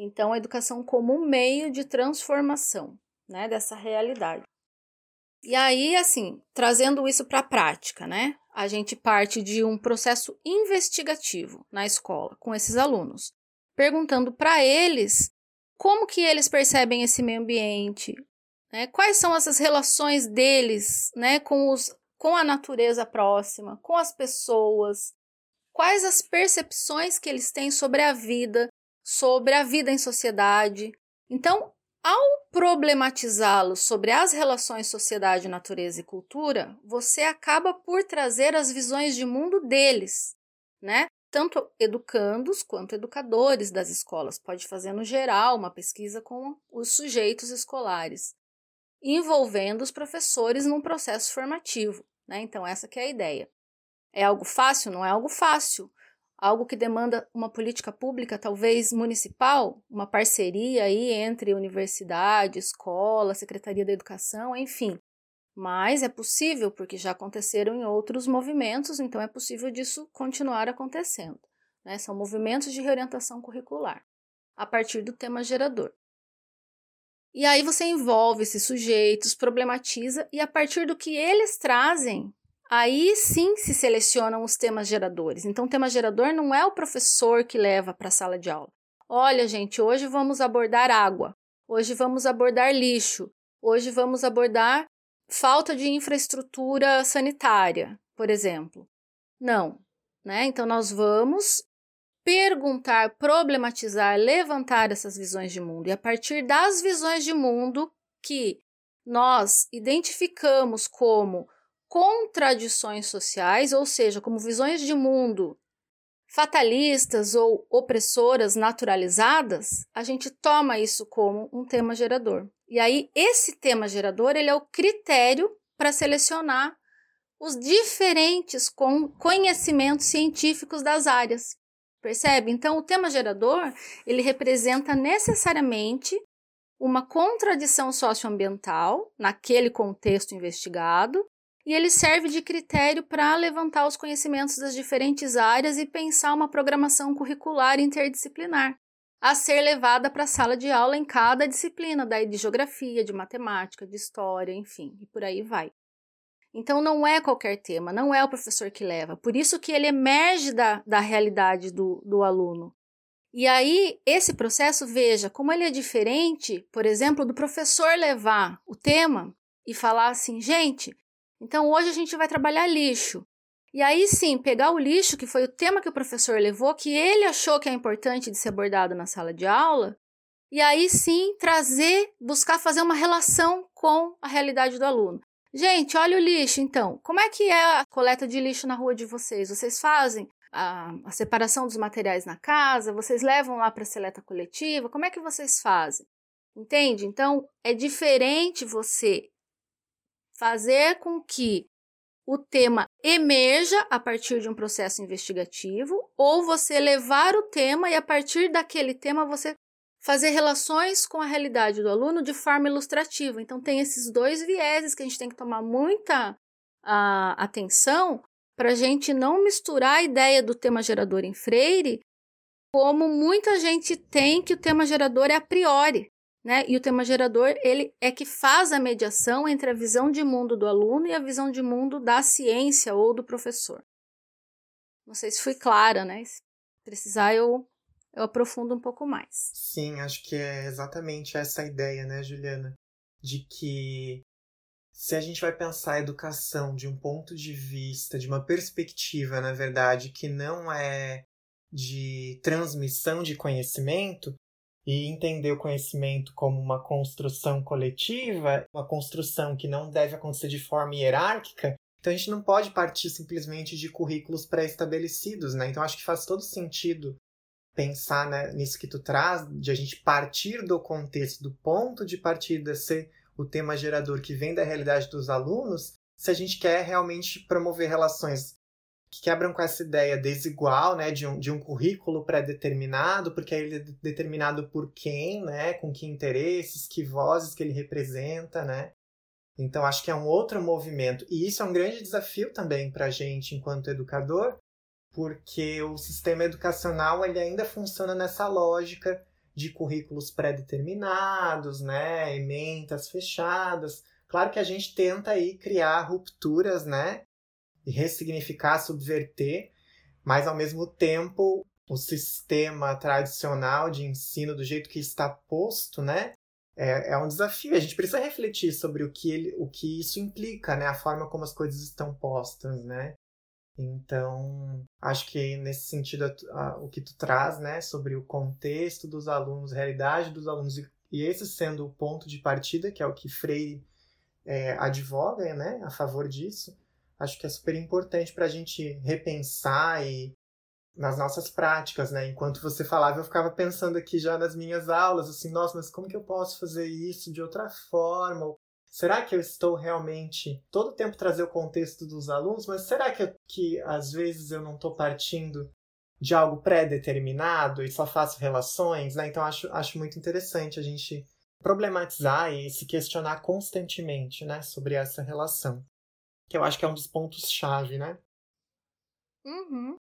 Então, a educação como um meio de transformação, né, dessa realidade. E aí, assim, trazendo isso para a prática, né? A gente parte de um processo investigativo na escola com esses alunos, perguntando para eles como que eles percebem esse meio ambiente, né? quais são essas relações deles né, com, os, com a natureza próxima, com as pessoas, quais as percepções que eles têm sobre a vida, sobre a vida em sociedade. Então, ao problematizá-los sobre as relações sociedade, natureza e cultura, você acaba por trazer as visões de mundo deles, né? Tanto educandos quanto educadores das escolas. Pode fazer no geral uma pesquisa com os sujeitos escolares, envolvendo os professores num processo formativo, né? Então essa que é a ideia. É algo fácil? Não é algo fácil algo que demanda uma política pública, talvez municipal, uma parceria aí entre universidade, escola, Secretaria da Educação, enfim. Mas é possível, porque já aconteceram em outros movimentos, então é possível disso continuar acontecendo. Né? São movimentos de reorientação curricular, a partir do tema gerador. E aí você envolve esses sujeitos, problematiza, e a partir do que eles trazem aí sim se selecionam os temas geradores. Então, o tema gerador não é o professor que leva para a sala de aula. Olha, gente, hoje vamos abordar água, hoje vamos abordar lixo, hoje vamos abordar falta de infraestrutura sanitária, por exemplo. Não, né? Então, nós vamos perguntar, problematizar, levantar essas visões de mundo. E a partir das visões de mundo que nós identificamos como contradições sociais, ou seja, como visões de mundo fatalistas ou opressoras naturalizadas, a gente toma isso como um tema gerador. E aí esse tema gerador, ele é o critério para selecionar os diferentes conhecimentos científicos das áreas. Percebe? Então o tema gerador, ele representa necessariamente uma contradição socioambiental naquele contexto investigado e ele serve de critério para levantar os conhecimentos das diferentes áreas e pensar uma programação curricular interdisciplinar a ser levada para a sala de aula em cada disciplina, daí de geografia, de matemática, de história, enfim, e por aí vai. Então não é qualquer tema, não é o professor que leva, por isso que ele emerge da, da realidade do, do aluno. E aí, esse processo, veja, como ele é diferente, por exemplo, do professor levar o tema e falar assim, gente, então hoje a gente vai trabalhar lixo. E aí sim, pegar o lixo, que foi o tema que o professor levou, que ele achou que é importante de ser abordado na sala de aula, e aí sim trazer, buscar fazer uma relação com a realidade do aluno. Gente, olha o lixo então. Como é que é a coleta de lixo na rua de vocês? Vocês fazem a, a separação dos materiais na casa? Vocês levam lá para a seleta coletiva? Como é que vocês fazem? Entende? Então, é diferente você fazer com que o tema emerja a partir de um processo investigativo, ou você levar o tema e a partir daquele tema você fazer relações com a realidade do aluno de forma ilustrativa. Então tem esses dois vieses que a gente tem que tomar muita uh, atenção para a gente não misturar a ideia do tema gerador em Freire como muita gente tem que o tema gerador é a priori né? E o tema gerador, ele é que faz a mediação entre a visão de mundo do aluno e a visão de mundo da ciência ou do professor. Não sei se fui clara, né? Se precisar, eu, eu aprofundo um pouco mais. Sim, acho que é exatamente essa ideia, né, Juliana? De que se a gente vai pensar a educação de um ponto de vista, de uma perspectiva, na verdade, que não é de transmissão de conhecimento, e entender o conhecimento como uma construção coletiva, uma construção que não deve acontecer de forma hierárquica, então a gente não pode partir simplesmente de currículos pré-estabelecidos, né? Então acho que faz todo sentido pensar né, nisso que tu traz, de a gente partir do contexto, do ponto de partida ser o tema gerador que vem da realidade dos alunos, se a gente quer realmente promover relações que quebram com essa ideia desigual, né, de um, de um currículo pré-determinado, porque ele é determinado por quem, né, com que interesses, que vozes que ele representa, né. Então acho que é um outro movimento e isso é um grande desafio também para a gente enquanto educador, porque o sistema educacional ele ainda funciona nessa lógica de currículos pré-determinados, né, ementas fechadas. Claro que a gente tenta aí criar rupturas, né, ressignificar, subverter, mas ao mesmo tempo o sistema tradicional de ensino do jeito que está posto, né, é, é um desafio. A gente precisa refletir sobre o que, ele, o que isso implica, né, a forma como as coisas estão postas, né. Então, acho que nesse sentido a, a, o que tu traz, né, sobre o contexto dos alunos, realidade dos alunos e, e esse sendo o ponto de partida, que é o que Freire é, advoga, né, a favor disso, acho que é super importante para a gente repensar e nas nossas práticas, né? Enquanto você falava, eu ficava pensando aqui já nas minhas aulas, assim, nossa, mas como que eu posso fazer isso de outra forma? Será que eu estou realmente todo o tempo trazer o contexto dos alunos, mas será que, que às vezes eu não estou partindo de algo pré-determinado e só faço relações, né? Então acho, acho muito interessante a gente problematizar e se questionar constantemente, né, sobre essa relação que eu acho que é um dos pontos-chave, né? Uhum.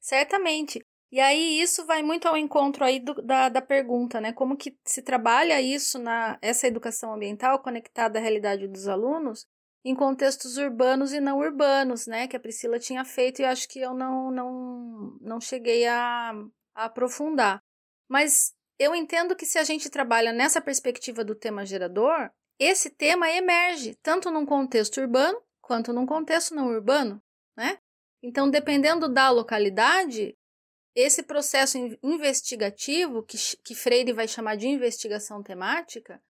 Certamente. E aí isso vai muito ao encontro aí do, da, da pergunta, né? Como que se trabalha isso na essa educação ambiental conectada à realidade dos alunos em contextos urbanos e não urbanos, né? Que a Priscila tinha feito e eu acho que eu não não, não cheguei a, a aprofundar. Mas eu entendo que se a gente trabalha nessa perspectiva do tema gerador, esse tema emerge tanto num contexto urbano quanto num contexto não urbano, né? Então, dependendo da localidade, esse processo investigativo, que, que Freire vai chamar de investigação temática,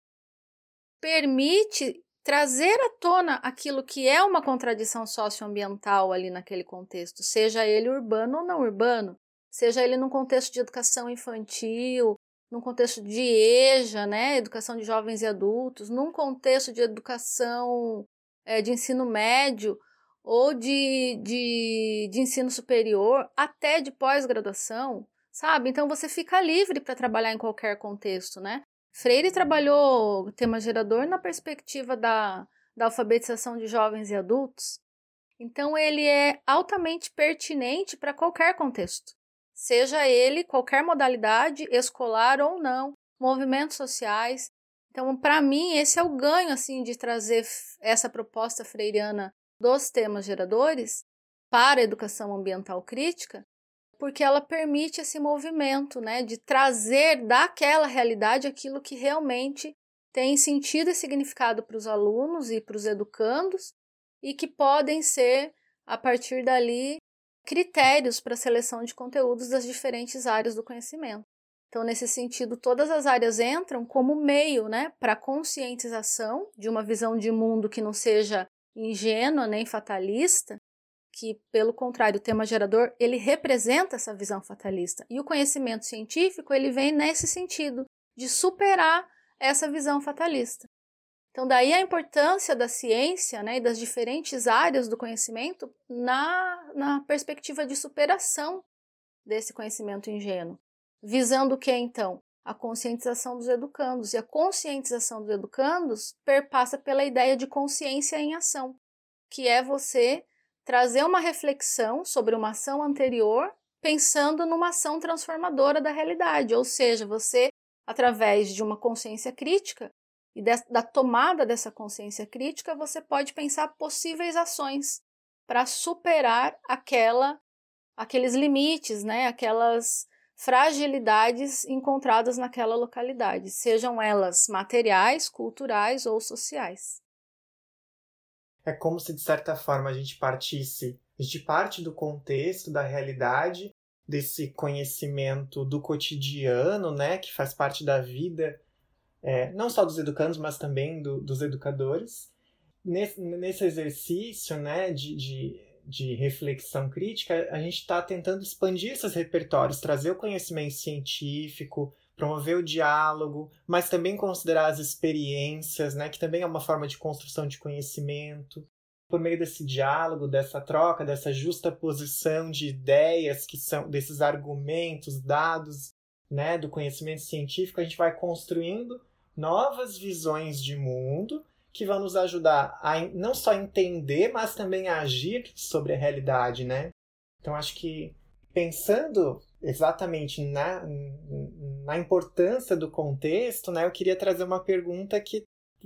permite trazer à tona aquilo que é uma contradição socioambiental ali naquele contexto, seja ele urbano ou não urbano, seja ele num contexto de educação infantil, num contexto de EJA, né, educação de jovens e adultos, num contexto de educação é, de ensino médio ou de, de, de ensino superior, até de pós-graduação, sabe? Então você fica livre para trabalhar em qualquer contexto, né? Freire trabalhou o tema gerador na perspectiva da, da alfabetização de jovens e adultos. Então ele é altamente pertinente para qualquer contexto, seja ele qualquer modalidade, escolar ou não, movimentos sociais, então, para mim, esse é o ganho assim de trazer essa proposta freiriana dos temas geradores para a educação ambiental crítica, porque ela permite esse movimento, né, de trazer daquela realidade aquilo que realmente tem sentido e significado para os alunos e para os educandos e que podem ser a partir dali critérios para a seleção de conteúdos das diferentes áreas do conhecimento. Então, nesse sentido, todas as áreas entram como meio né, para a conscientização de uma visão de mundo que não seja ingênua nem fatalista, que, pelo contrário, o tema gerador, ele representa essa visão fatalista. E o conhecimento científico, ele vem nesse sentido, de superar essa visão fatalista. Então, daí a importância da ciência né, e das diferentes áreas do conhecimento na, na perspectiva de superação desse conhecimento ingênuo. Visando o que então? A conscientização dos educandos. E a conscientização dos educandos perpassa pela ideia de consciência em ação, que é você trazer uma reflexão sobre uma ação anterior, pensando numa ação transformadora da realidade, ou seja, você, através de uma consciência crítica e da tomada dessa consciência crítica, você pode pensar possíveis ações para superar aquela aqueles limites, né, aquelas fragilidades encontradas naquela localidade, sejam elas materiais, culturais ou sociais. É como se, de certa forma, a gente partisse, a gente parte do contexto, da realidade, desse conhecimento do cotidiano, né, que faz parte da vida, é, não só dos educandos, mas também do, dos educadores, nesse, nesse exercício né, de, de, de reflexão crítica, a gente está tentando expandir esses repertórios, trazer o conhecimento científico, promover o diálogo, mas também considerar as experiências, né, que também é uma forma de construção de conhecimento. Por meio desse diálogo, dessa troca, dessa justa posição de ideias que são desses argumentos, dados, né, do conhecimento científico, a gente vai construindo novas visões de mundo que vão nos ajudar a não só entender, mas também a agir sobre a realidade, né? Então acho que pensando exatamente na, na importância do contexto, né, eu queria trazer uma pergunta que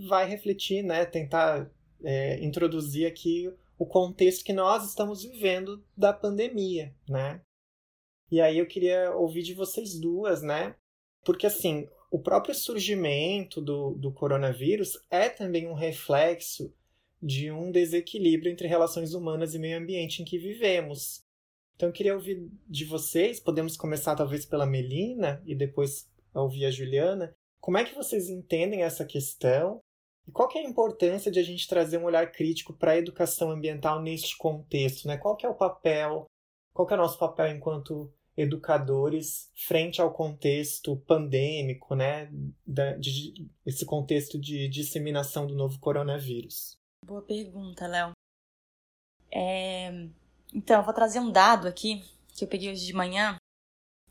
vai refletir, né, tentar é, introduzir aqui o contexto que nós estamos vivendo da pandemia, né? E aí eu queria ouvir de vocês duas, né? Porque assim, o próprio surgimento do, do coronavírus é também um reflexo de um desequilíbrio entre relações humanas e meio ambiente em que vivemos. Então eu queria ouvir de vocês, podemos começar talvez pela Melina e depois ouvir a Juliana, como é que vocês entendem essa questão e qual que é a importância de a gente trazer um olhar crítico para a educação ambiental neste contexto, né? Qual que é o papel, qual que é o nosso papel enquanto educadores frente ao contexto pandêmico, né, da, de, esse contexto de disseminação do novo coronavírus? Boa pergunta, Léo. É... Então, eu vou trazer um dado aqui que eu peguei hoje de manhã.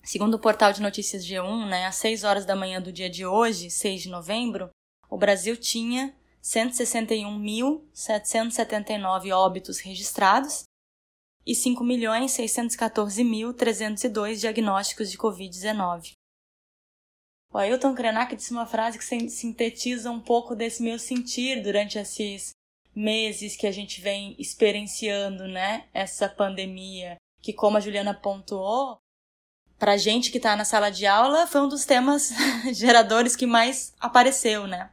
Segundo o portal de notícias G1, né, às 6 horas da manhã do dia de hoje, 6 de novembro, o Brasil tinha 161.779 óbitos registrados e 5.614.302 diagnósticos de Covid-19. O Ailton Krenak disse uma frase que sintetiza um pouco desse meu sentir durante esses meses que a gente vem experienciando, né, essa pandemia, que como a Juliana pontuou, pra gente que tá na sala de aula, foi um dos temas geradores que mais apareceu, né?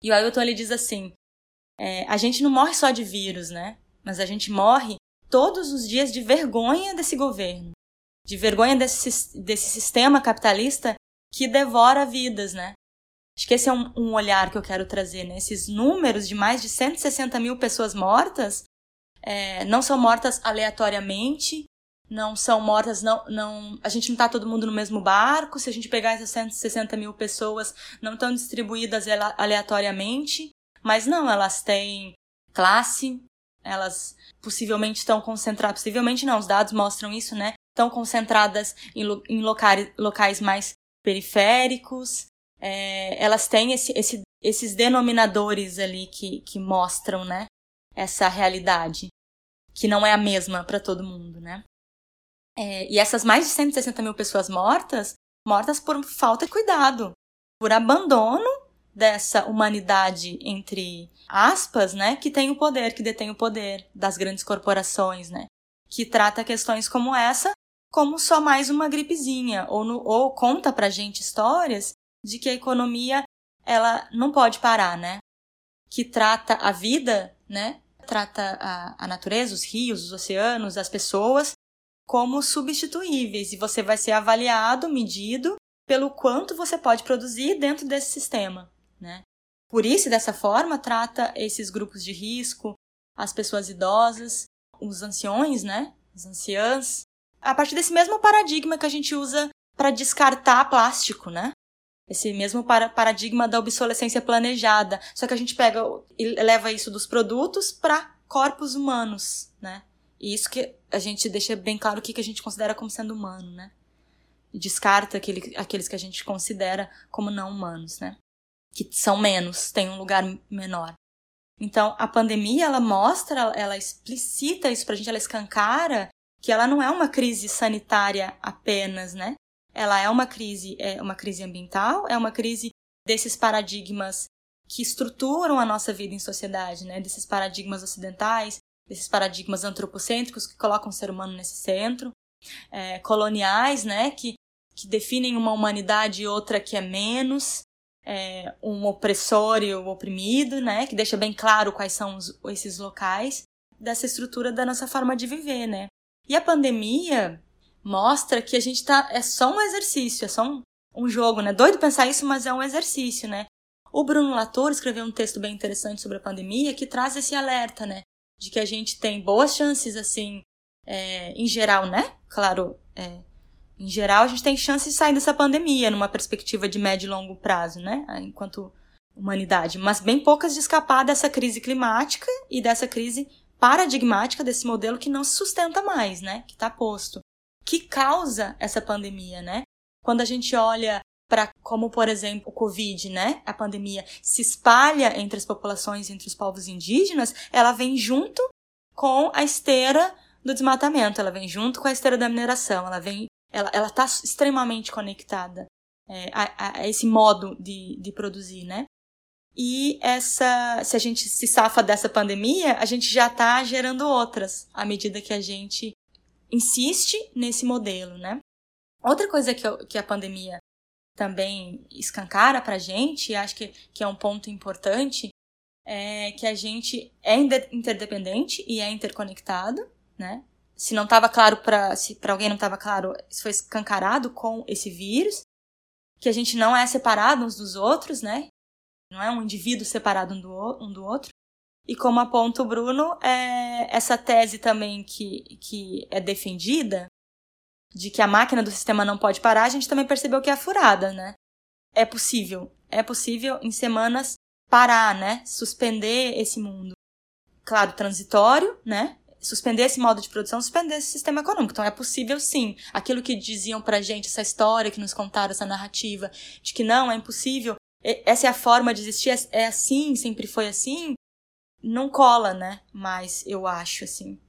E o Ailton ele diz assim: é, a gente não morre só de vírus, né? Mas a gente morre todos os dias de vergonha desse governo, de vergonha desse, desse sistema capitalista que devora vidas, né? Acho que esse é um, um olhar que eu quero trazer, né? Esses números de mais de 160 mil pessoas mortas é, não são mortas aleatoriamente, não são mortas, não, não, a gente não está todo mundo no mesmo barco. Se a gente pegar essas 160 mil pessoas, não estão distribuídas aleatoriamente, mas não, elas têm classe, elas possivelmente estão concentradas, possivelmente não, os dados mostram isso, né? Estão concentradas em, em locais, locais mais periféricos, é, elas têm esse, esse, esses denominadores ali que, que mostram, né? Essa realidade, que não é a mesma para todo mundo, né? É, e essas mais de 160 mil pessoas mortas, mortas por falta de cuidado, por abandono dessa humanidade entre aspas, né, que tem o poder, que detém o poder das grandes corporações, né, que trata questões como essa como só mais uma gripezinha, ou, no, ou conta pra gente histórias de que a economia ela não pode parar, né, que trata a vida, né, trata a, a natureza, os rios, os oceanos, as pessoas como substituíveis e você vai ser avaliado, medido pelo quanto você pode produzir dentro desse sistema, né? Por isso, dessa forma, trata esses grupos de risco, as pessoas idosas, os anciões, né? As anciãs, a partir desse mesmo paradigma que a gente usa para descartar plástico, né? Esse mesmo paradigma da obsolescência planejada. Só que a gente pega e leva isso dos produtos para corpos humanos, né? E isso que a gente deixa bem claro o que a gente considera como sendo humano, né? E descarta aquele, aqueles que a gente considera como não humanos, né? Que são menos, têm um lugar menor. Então, a pandemia, ela mostra, ela explicita isso pra gente, ela escancara que ela não é uma crise sanitária apenas, né? Ela é uma crise, é uma crise ambiental, é uma crise desses paradigmas que estruturam a nossa vida em sociedade, né? Desses paradigmas ocidentais, desses paradigmas antropocêntricos que colocam o ser humano nesse centro, é, coloniais, né? Que, que definem uma humanidade e outra que é menos, é, um opressor e o oprimido, né? Que deixa bem claro quais são os, esses locais dessa estrutura da nossa forma de viver, né? E a pandemia mostra que a gente tá. É só um exercício, é só um, um jogo, né? Doido pensar isso, mas é um exercício, né? O Bruno Latour escreveu um texto bem interessante sobre a pandemia que traz esse alerta, né? De que a gente tem boas chances, assim, é, em geral, né? Claro, é, em geral, a gente tem chance de sair dessa pandemia numa perspectiva de médio e longo prazo, né? Enquanto humanidade, mas bem poucas de escapar dessa crise climática e dessa crise paradigmática desse modelo que não se sustenta mais, né? Que está posto. Que causa essa pandemia, né? Quando a gente olha para como, por exemplo, o Covid, né? A pandemia se espalha entre as populações, entre os povos indígenas, ela vem junto com a esteira do desmatamento, ela vem junto com a esteira da mineração, ela vem, ela, ela está extremamente conectada é, a, a, esse modo de, de produzir, né? E essa, se a gente se safa dessa pandemia, a gente já está gerando outras à medida que a gente insiste nesse modelo, né? Outra coisa que, eu, que a pandemia também escancara para a gente, e acho que, que é um ponto importante, é que a gente é interdependente e é interconectado, né? Se não estava claro para se para alguém não estava claro, isso foi escancarado com esse vírus, que a gente não é separado uns dos outros, né? Não é um indivíduo separado um do, um do outro. E como aponta o Bruno, é essa tese também que, que é defendida de que a máquina do sistema não pode parar, a gente também percebeu que é furada, né? É possível, é possível em semanas parar, né? Suspender esse mundo. Claro, transitório, né? Suspender esse modo de produção, suspender esse sistema econômico. Então é possível sim. Aquilo que diziam pra gente, essa história que nos contaram, essa narrativa, de que não, é impossível, essa é a forma de existir, é, é assim, sempre foi assim, não cola, né? Mas eu acho, assim.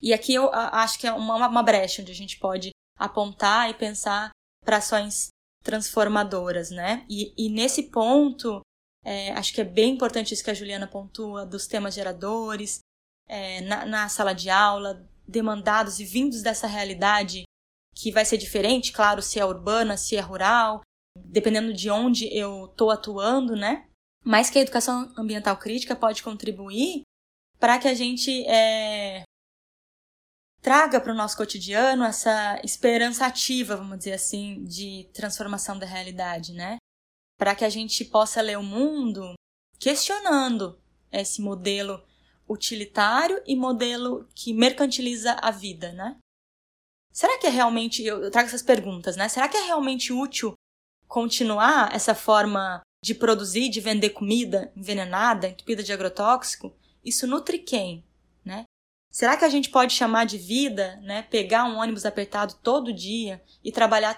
E aqui eu acho que é uma, uma brecha onde a gente pode apontar e pensar para ações transformadoras, né? E, e nesse ponto, é, acho que é bem importante isso que a Juliana pontua, dos temas geradores, é, na, na sala de aula, demandados e vindos dessa realidade que vai ser diferente, claro, se é urbana, se é rural, dependendo de onde eu estou atuando, né? Mas que a educação ambiental crítica pode contribuir para que a gente é, traga para o nosso cotidiano essa esperança ativa, vamos dizer assim, de transformação da realidade, né? Para que a gente possa ler o mundo questionando esse modelo utilitário e modelo que mercantiliza a vida, né? Será que é realmente, eu trago essas perguntas, né? Será que é realmente útil continuar essa forma de produzir, de vender comida envenenada, entupida de agrotóxico? Isso nutre quem, né? Será que a gente pode chamar de vida, né? Pegar um ônibus apertado todo dia e trabalhar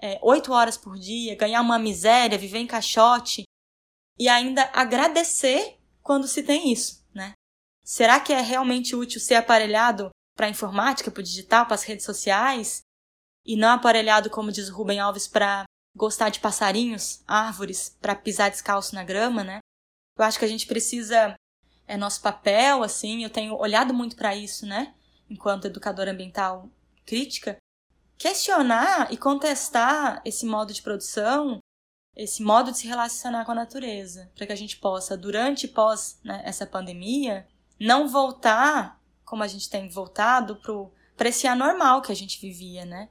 é, oito horas por dia, ganhar uma miséria, viver em caixote e ainda agradecer quando se tem isso, né? Será que é realmente útil ser aparelhado para a informática, para o digital, para as redes sociais e não aparelhado, como diz o Rubem Alves, para gostar de passarinhos, árvores, para pisar descalço na grama, né? Eu acho que a gente precisa é nosso papel, assim, eu tenho olhado muito para isso, né? Enquanto educadora ambiental crítica, questionar e contestar esse modo de produção, esse modo de se relacionar com a natureza, para que a gente possa, durante e pós né, essa pandemia, não voltar como a gente tem voltado para esse anormal que a gente vivia, né?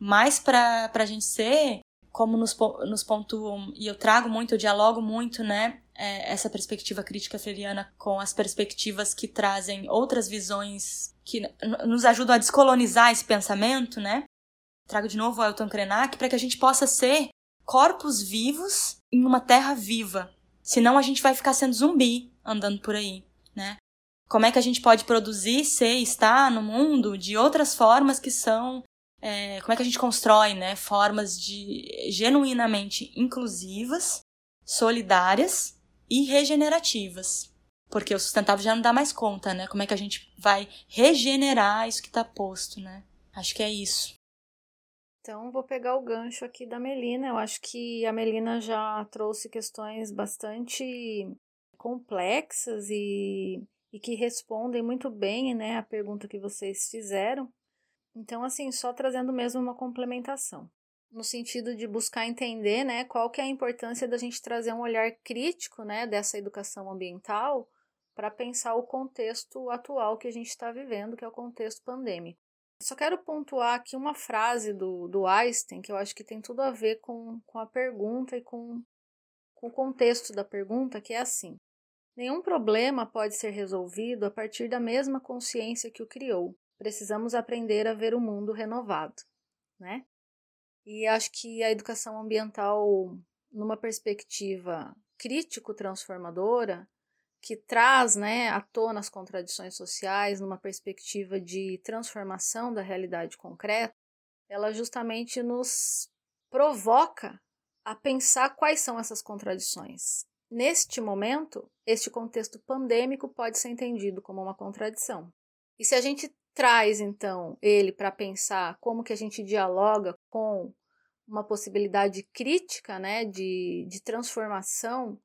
Mas para a gente ser, como nos, nos pontuam, e eu trago muito, eu dialogo muito, né? é, essa perspectiva crítica freiriana com as perspectivas que trazem outras visões que nos ajudam a descolonizar esse pensamento, né? Trago de novo o Elton Krenak para que a gente possa ser corpos vivos em uma terra viva. Senão a gente vai ficar sendo zumbi andando por aí, né? Como é que a gente pode produzir, ser, estar no mundo de outras formas que são é, como é que a gente constrói, né, formas de genuinamente inclusivas, solidárias e regenerativas. Porque o sustentável já não dá mais conta, né? Como é que a gente vai regenerar isso que está posto, né? Acho que é isso. Então, vou pegar o gancho aqui da Melina. Eu acho que a Melina já trouxe questões bastante complexas e, e que respondem muito bem né, a pergunta que vocês fizeram. Então, assim, só trazendo mesmo uma complementação no sentido de buscar entender, né, qual que é a importância da gente trazer um olhar crítico, né, dessa educação ambiental para pensar o contexto atual que a gente está vivendo, que é o contexto pandêmico. Só quero pontuar aqui uma frase do, do Einstein que eu acho que tem tudo a ver com, com a pergunta e com, com o contexto da pergunta, que é assim: nenhum problema pode ser resolvido a partir da mesma consciência que o criou. Precisamos aprender a ver o mundo renovado, né? E acho que a educação ambiental, numa perspectiva crítico-transformadora, que traz né, à tona as contradições sociais numa perspectiva de transformação da realidade concreta, ela justamente nos provoca a pensar quais são essas contradições. Neste momento, este contexto pandêmico pode ser entendido como uma contradição. E se a gente traz então ele para pensar como que a gente dialoga com uma possibilidade crítica, né, de, de transformação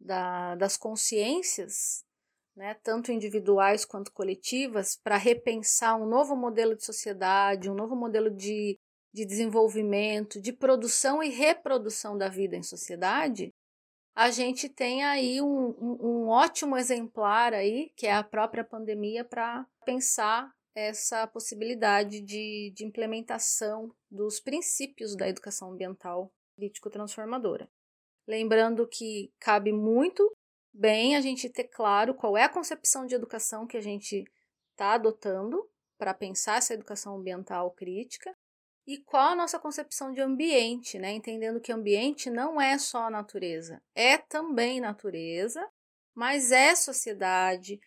da, das consciências, né, tanto individuais quanto coletivas, para repensar um novo modelo de sociedade, um novo modelo de, de desenvolvimento, de produção e reprodução da vida em sociedade, a gente tem aí um, um, um ótimo exemplar aí, que é a própria pandemia, para pensar essa possibilidade de, de implementação dos princípios da educação ambiental crítico-transformadora. Lembrando que cabe muito bem a gente ter claro qual é a concepção de educação que a gente está adotando para pensar essa educação ambiental crítica e qual a nossa concepção de ambiente, né? Entendendo que ambiente não é só a natureza, é também natureza, mas é sociedade,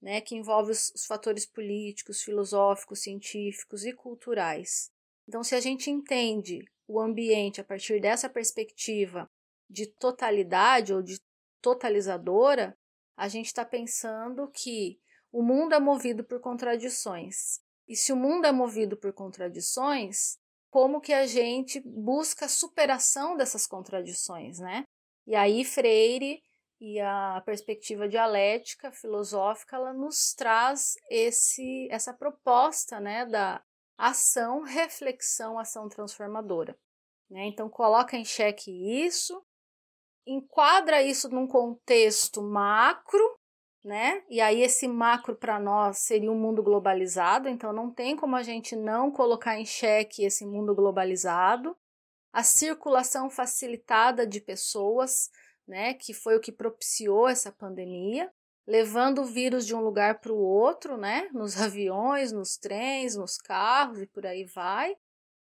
né? Que envolve os, os fatores políticos, filosóficos, científicos e culturais. Então, se a gente entende o ambiente a partir dessa perspectiva de totalidade ou de totalizadora, a gente está pensando que o mundo é movido por contradições. E se o mundo é movido por contradições, como que a gente busca a superação dessas contradições, né? E aí Freire e a perspectiva dialética filosófica ela nos traz esse essa proposta, né, da ação, reflexão, ação transformadora. Né? Então coloca em xeque isso enquadra isso num contexto macro, né? E aí esse macro para nós seria um mundo globalizado, então não tem como a gente não colocar em xeque esse mundo globalizado, a circulação facilitada de pessoas, né, que foi o que propiciou essa pandemia, levando o vírus de um lugar para o outro, né, nos aviões, nos trens, nos carros e por aí vai,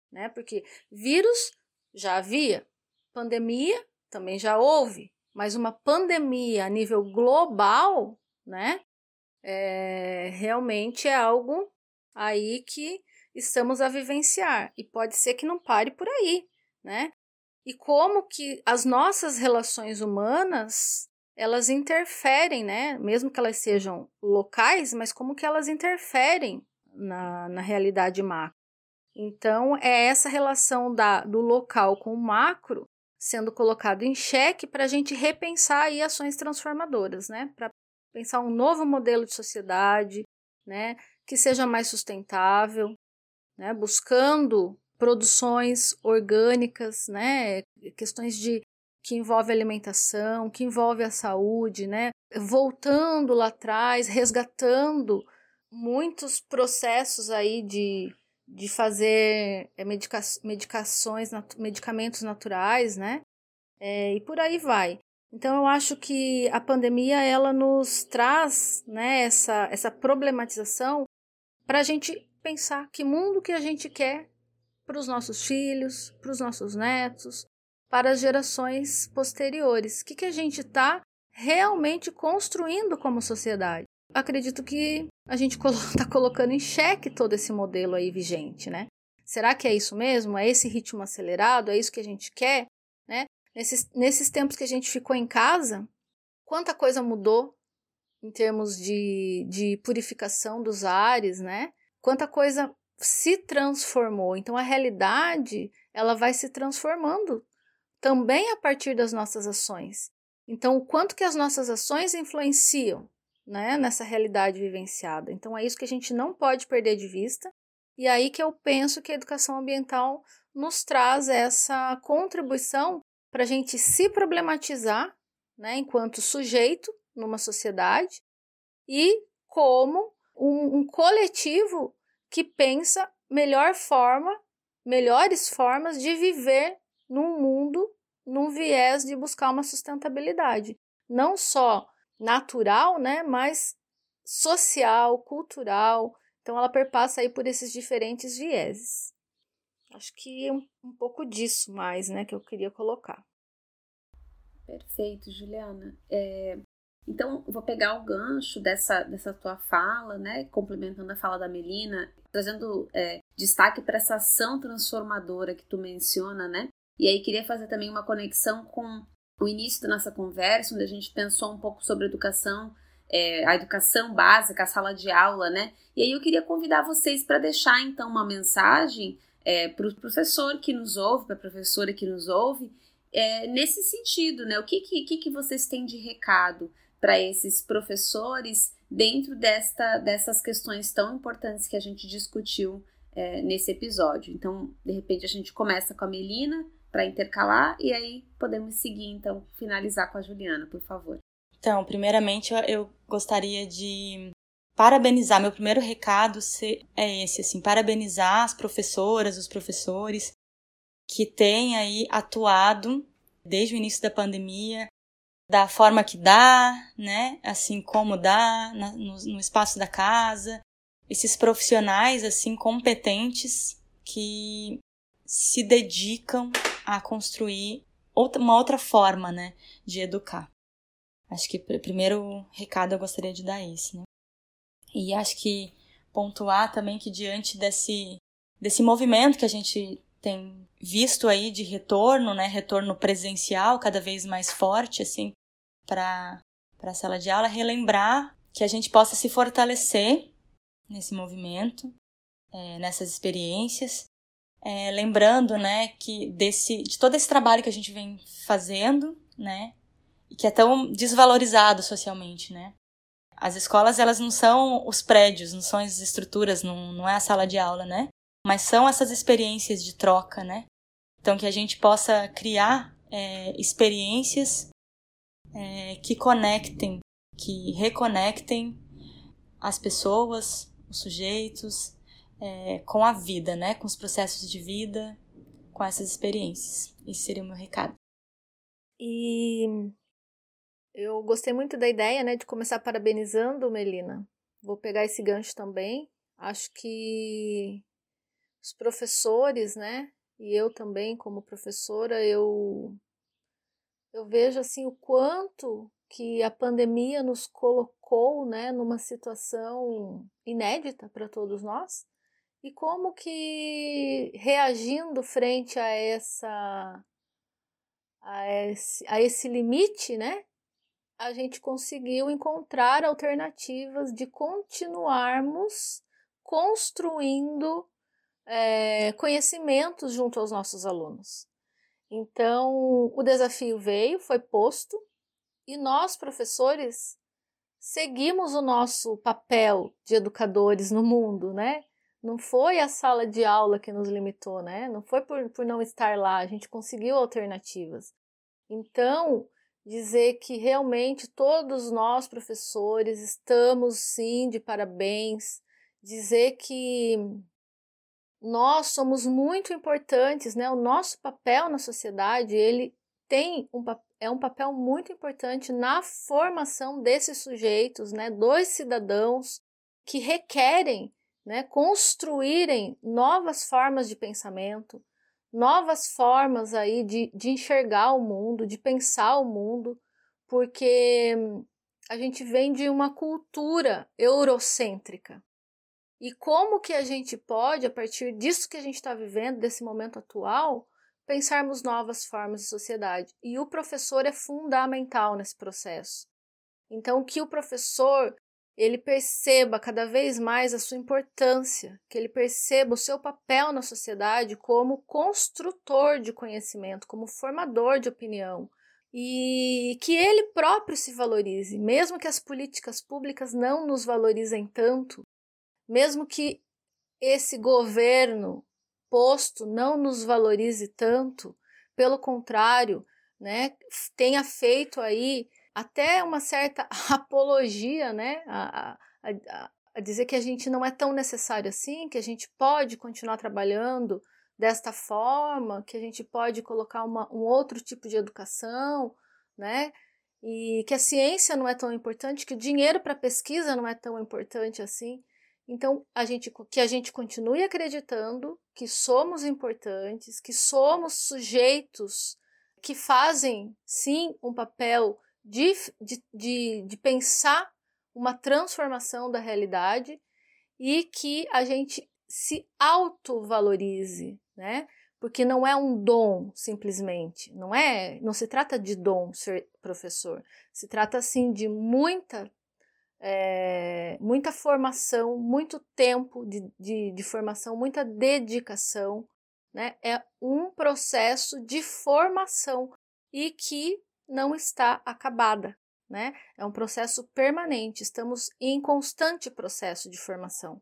né? Porque vírus já havia, pandemia também já houve, mas uma pandemia a nível global, né? É, realmente é algo aí que estamos a vivenciar e pode ser que não pare por aí, né? E como que as nossas relações humanas elas interferem, né? Mesmo que elas sejam locais, mas como que elas interferem na, na realidade macro. Então, é essa relação da, do local com o macro sendo colocado em xeque para a gente repensar aí ações transformadoras, né? Para pensar um novo modelo de sociedade, né? Que seja mais sustentável, né? Buscando produções orgânicas, né? Questões de que envolve alimentação, que envolve a saúde, né? Voltando lá atrás, resgatando muitos processos aí de de fazer é, medica medicações, nat medicamentos naturais, né? É, e por aí vai. Então eu acho que a pandemia ela nos traz né, essa, essa problematização para a gente pensar que mundo que a gente quer para os nossos filhos, para os nossos netos, para as gerações posteriores. O que, que a gente está realmente construindo como sociedade? acredito que a gente está colocando em xeque todo esse modelo aí vigente, né? Será que é isso mesmo? É esse ritmo acelerado? É isso que a gente quer? Né? Nesses, nesses tempos que a gente ficou em casa, quanta coisa mudou em termos de, de purificação dos ares, né? Quanta coisa se transformou. Então a realidade ela vai se transformando também a partir das nossas ações. Então o quanto que as nossas ações influenciam né, nessa realidade vivenciada. Então é isso que a gente não pode perder de vista. E aí que eu penso que a educação ambiental nos traz essa contribuição para a gente se problematizar, né, enquanto sujeito numa sociedade e como um, um coletivo que pensa melhor forma, melhores formas de viver num mundo num viés de buscar uma sustentabilidade, não só natural, né, mas social, cultural. Então ela perpassa aí por esses diferentes vieses. Acho que um, um pouco disso mais, né, que eu queria colocar. Perfeito, Juliana. É, então, vou pegar o gancho dessa, dessa tua fala, né, complementando a fala da Melina, trazendo é, destaque para essa ação transformadora que tu menciona, né? E aí queria fazer também uma conexão com o início da nossa conversa, onde a gente pensou um pouco sobre educação, é, a educação básica, a sala de aula, né? E aí eu queria convidar vocês para deixar então uma mensagem é, para o professor que nos ouve, para a professora que nos ouve, é, nesse sentido, né? O que, que, que vocês têm de recado para esses professores dentro desta, dessas questões tão importantes que a gente discutiu é, nesse episódio? Então, de repente, a gente começa com a Melina para intercalar e aí podemos seguir, então, finalizar com a Juliana, por favor. Então, primeiramente, eu gostaria de parabenizar. Meu primeiro recado é esse, assim, parabenizar as professoras, os professores que têm aí atuado desde o início da pandemia da forma que dá, né? Assim como dá na, no, no espaço da casa. Esses profissionais assim competentes que se dedicam a construir outra, uma outra forma, né, de educar. Acho que o primeiro recado eu gostaria de dar esse, né? E acho que pontuar também que diante desse, desse movimento que a gente tem visto aí de retorno, né, retorno presencial cada vez mais forte, assim, para a sala de aula, relembrar que a gente possa se fortalecer nesse movimento, é, nessas experiências, é, lembrando, né, que desse, de todo esse trabalho que a gente vem fazendo, né, e que é tão desvalorizado socialmente, né. As escolas, elas não são os prédios, não são as estruturas, não, não é a sala de aula, né, mas são essas experiências de troca, né. Então, que a gente possa criar é, experiências é, que conectem, que reconectem as pessoas, os sujeitos, é, com a vida, né? Com os processos de vida, com essas experiências. Esse seria o meu recado. E eu gostei muito da ideia, né, de começar parabenizando Melina. Vou pegar esse gancho também. Acho que os professores, né, e eu também como professora, eu eu vejo assim o quanto que a pandemia nos colocou, né, numa situação inédita para todos nós e como que reagindo frente a essa a esse, a esse limite, né, a gente conseguiu encontrar alternativas de continuarmos construindo é, conhecimentos junto aos nossos alunos. Então, o desafio veio, foi posto, e nós, professores, seguimos o nosso papel de educadores no mundo, né? Não foi a sala de aula que nos limitou, né? Não foi por, por não estar lá, a gente conseguiu alternativas. Então, dizer que realmente todos nós, professores, estamos sim de parabéns, dizer que nós somos muito importantes, né? O nosso papel na sociedade, ele tem um, é um papel muito importante na formação desses sujeitos, né? Dos cidadãos que requerem, né? Construírem novas formas de pensamento, novas formas aí de, de enxergar o mundo, de pensar o mundo, porque a gente vem de uma cultura eurocêntrica, e como que a gente pode, a partir disso que a gente está vivendo, desse momento atual, pensarmos novas formas de sociedade? E o professor é fundamental nesse processo. Então, que o professor ele perceba cada vez mais a sua importância, que ele perceba o seu papel na sociedade como construtor de conhecimento, como formador de opinião, e que ele próprio se valorize, mesmo que as políticas públicas não nos valorizem tanto, mesmo que esse governo posto não nos valorize tanto, pelo contrário, né, tenha feito aí até uma certa apologia, né, a, a, a dizer que a gente não é tão necessário assim, que a gente pode continuar trabalhando desta forma, que a gente pode colocar uma, um outro tipo de educação, né? E que a ciência não é tão importante, que o dinheiro para pesquisa não é tão importante assim. Então, a gente, que a gente continue acreditando que somos importantes, que somos sujeitos que fazem, sim, um papel de, de, de, de pensar uma transformação da realidade e que a gente se autovalorize, né? Porque não é um dom simplesmente, não é, não se trata de dom ser professor, se trata sim de muita é, muita formação, muito tempo de, de, de, formação, muita dedicação, né? É um processo de formação e que não está acabada, né? É um processo permanente, estamos em constante processo de formação.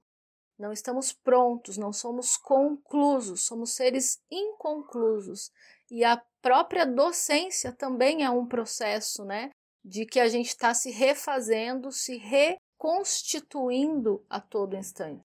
Não estamos prontos, não somos conclusos, somos seres inconclusos. E a própria docência também é um processo, né? De que a gente está se refazendo, se reconstituindo a todo instante.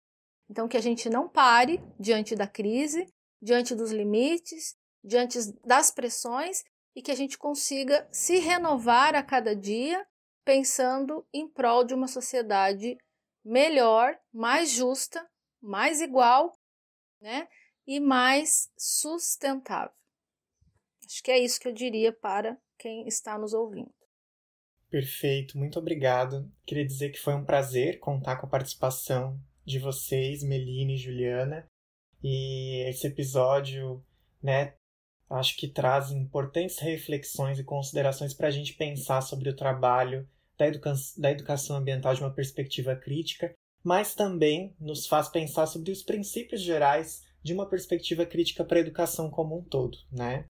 Então, que a gente não pare diante da crise, diante dos limites, diante das pressões e que a gente consiga se renovar a cada dia pensando em prol de uma sociedade melhor, mais justa, mais igual, né? E mais sustentável. Acho que é isso que eu diria para quem está nos ouvindo. Perfeito, muito obrigado. Queria dizer que foi um prazer contar com a participação de vocês, Meline e Juliana. E esse episódio, né, acho que traz importantes reflexões e considerações para a gente pensar sobre o trabalho da, educa da educação ambiental de uma perspectiva crítica, mas também nos faz pensar sobre os princípios gerais de uma perspectiva crítica para a educação como um todo, né?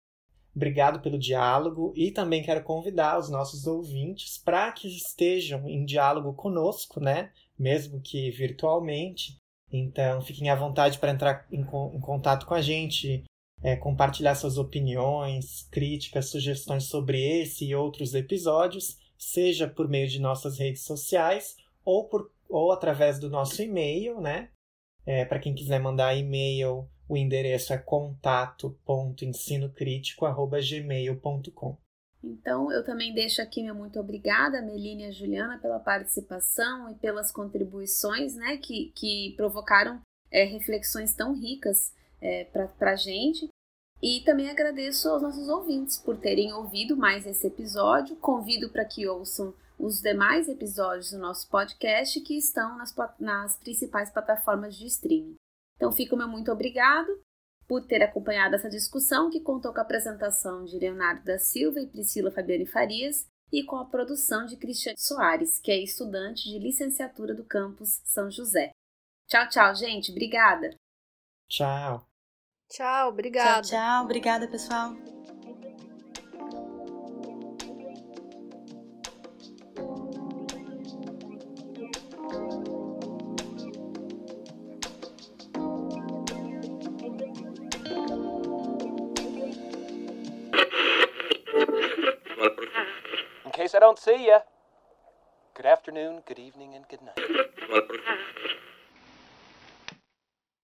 Obrigado pelo diálogo e também quero convidar os nossos ouvintes para que estejam em diálogo conosco, né? Mesmo que virtualmente. Então, fiquem à vontade para entrar em, em, contato com a gente, é, compartilhar suas opiniões, críticas, sugestões sobre esse e outros episódios seja por meio de nossas redes sociais ou, por, ou através do nosso e-mail, né? É, Para quem quiser mandar e-mail, o endereço é contato.ensinocritico.gmail.com. Então, eu também deixo aqui meu muito obrigada, Meline e a Juliana, pela participação e pelas contribuições né, que, que provocaram é, reflexões tão ricas é, para a gente. E também agradeço aos nossos ouvintes por terem ouvido mais esse episódio. Convido para que ouçam os demais episódios do nosso podcast que estão nas, nas principais plataformas de streaming. Então, fica o meu muito obrigado por ter acompanhado essa discussão que contou com a apresentação de Leonardo da Silva e Priscila Fabiane Farias e com a produção de Cristiane Soares, que é estudante de licenciatura do campus São José. Tchau, tchau, gente. Obrigada. Tchau. Tchau, obrigada. Tchau, tchau. Obrigada, pessoal. In case I don't see you, good afternoon, good evening, and good night.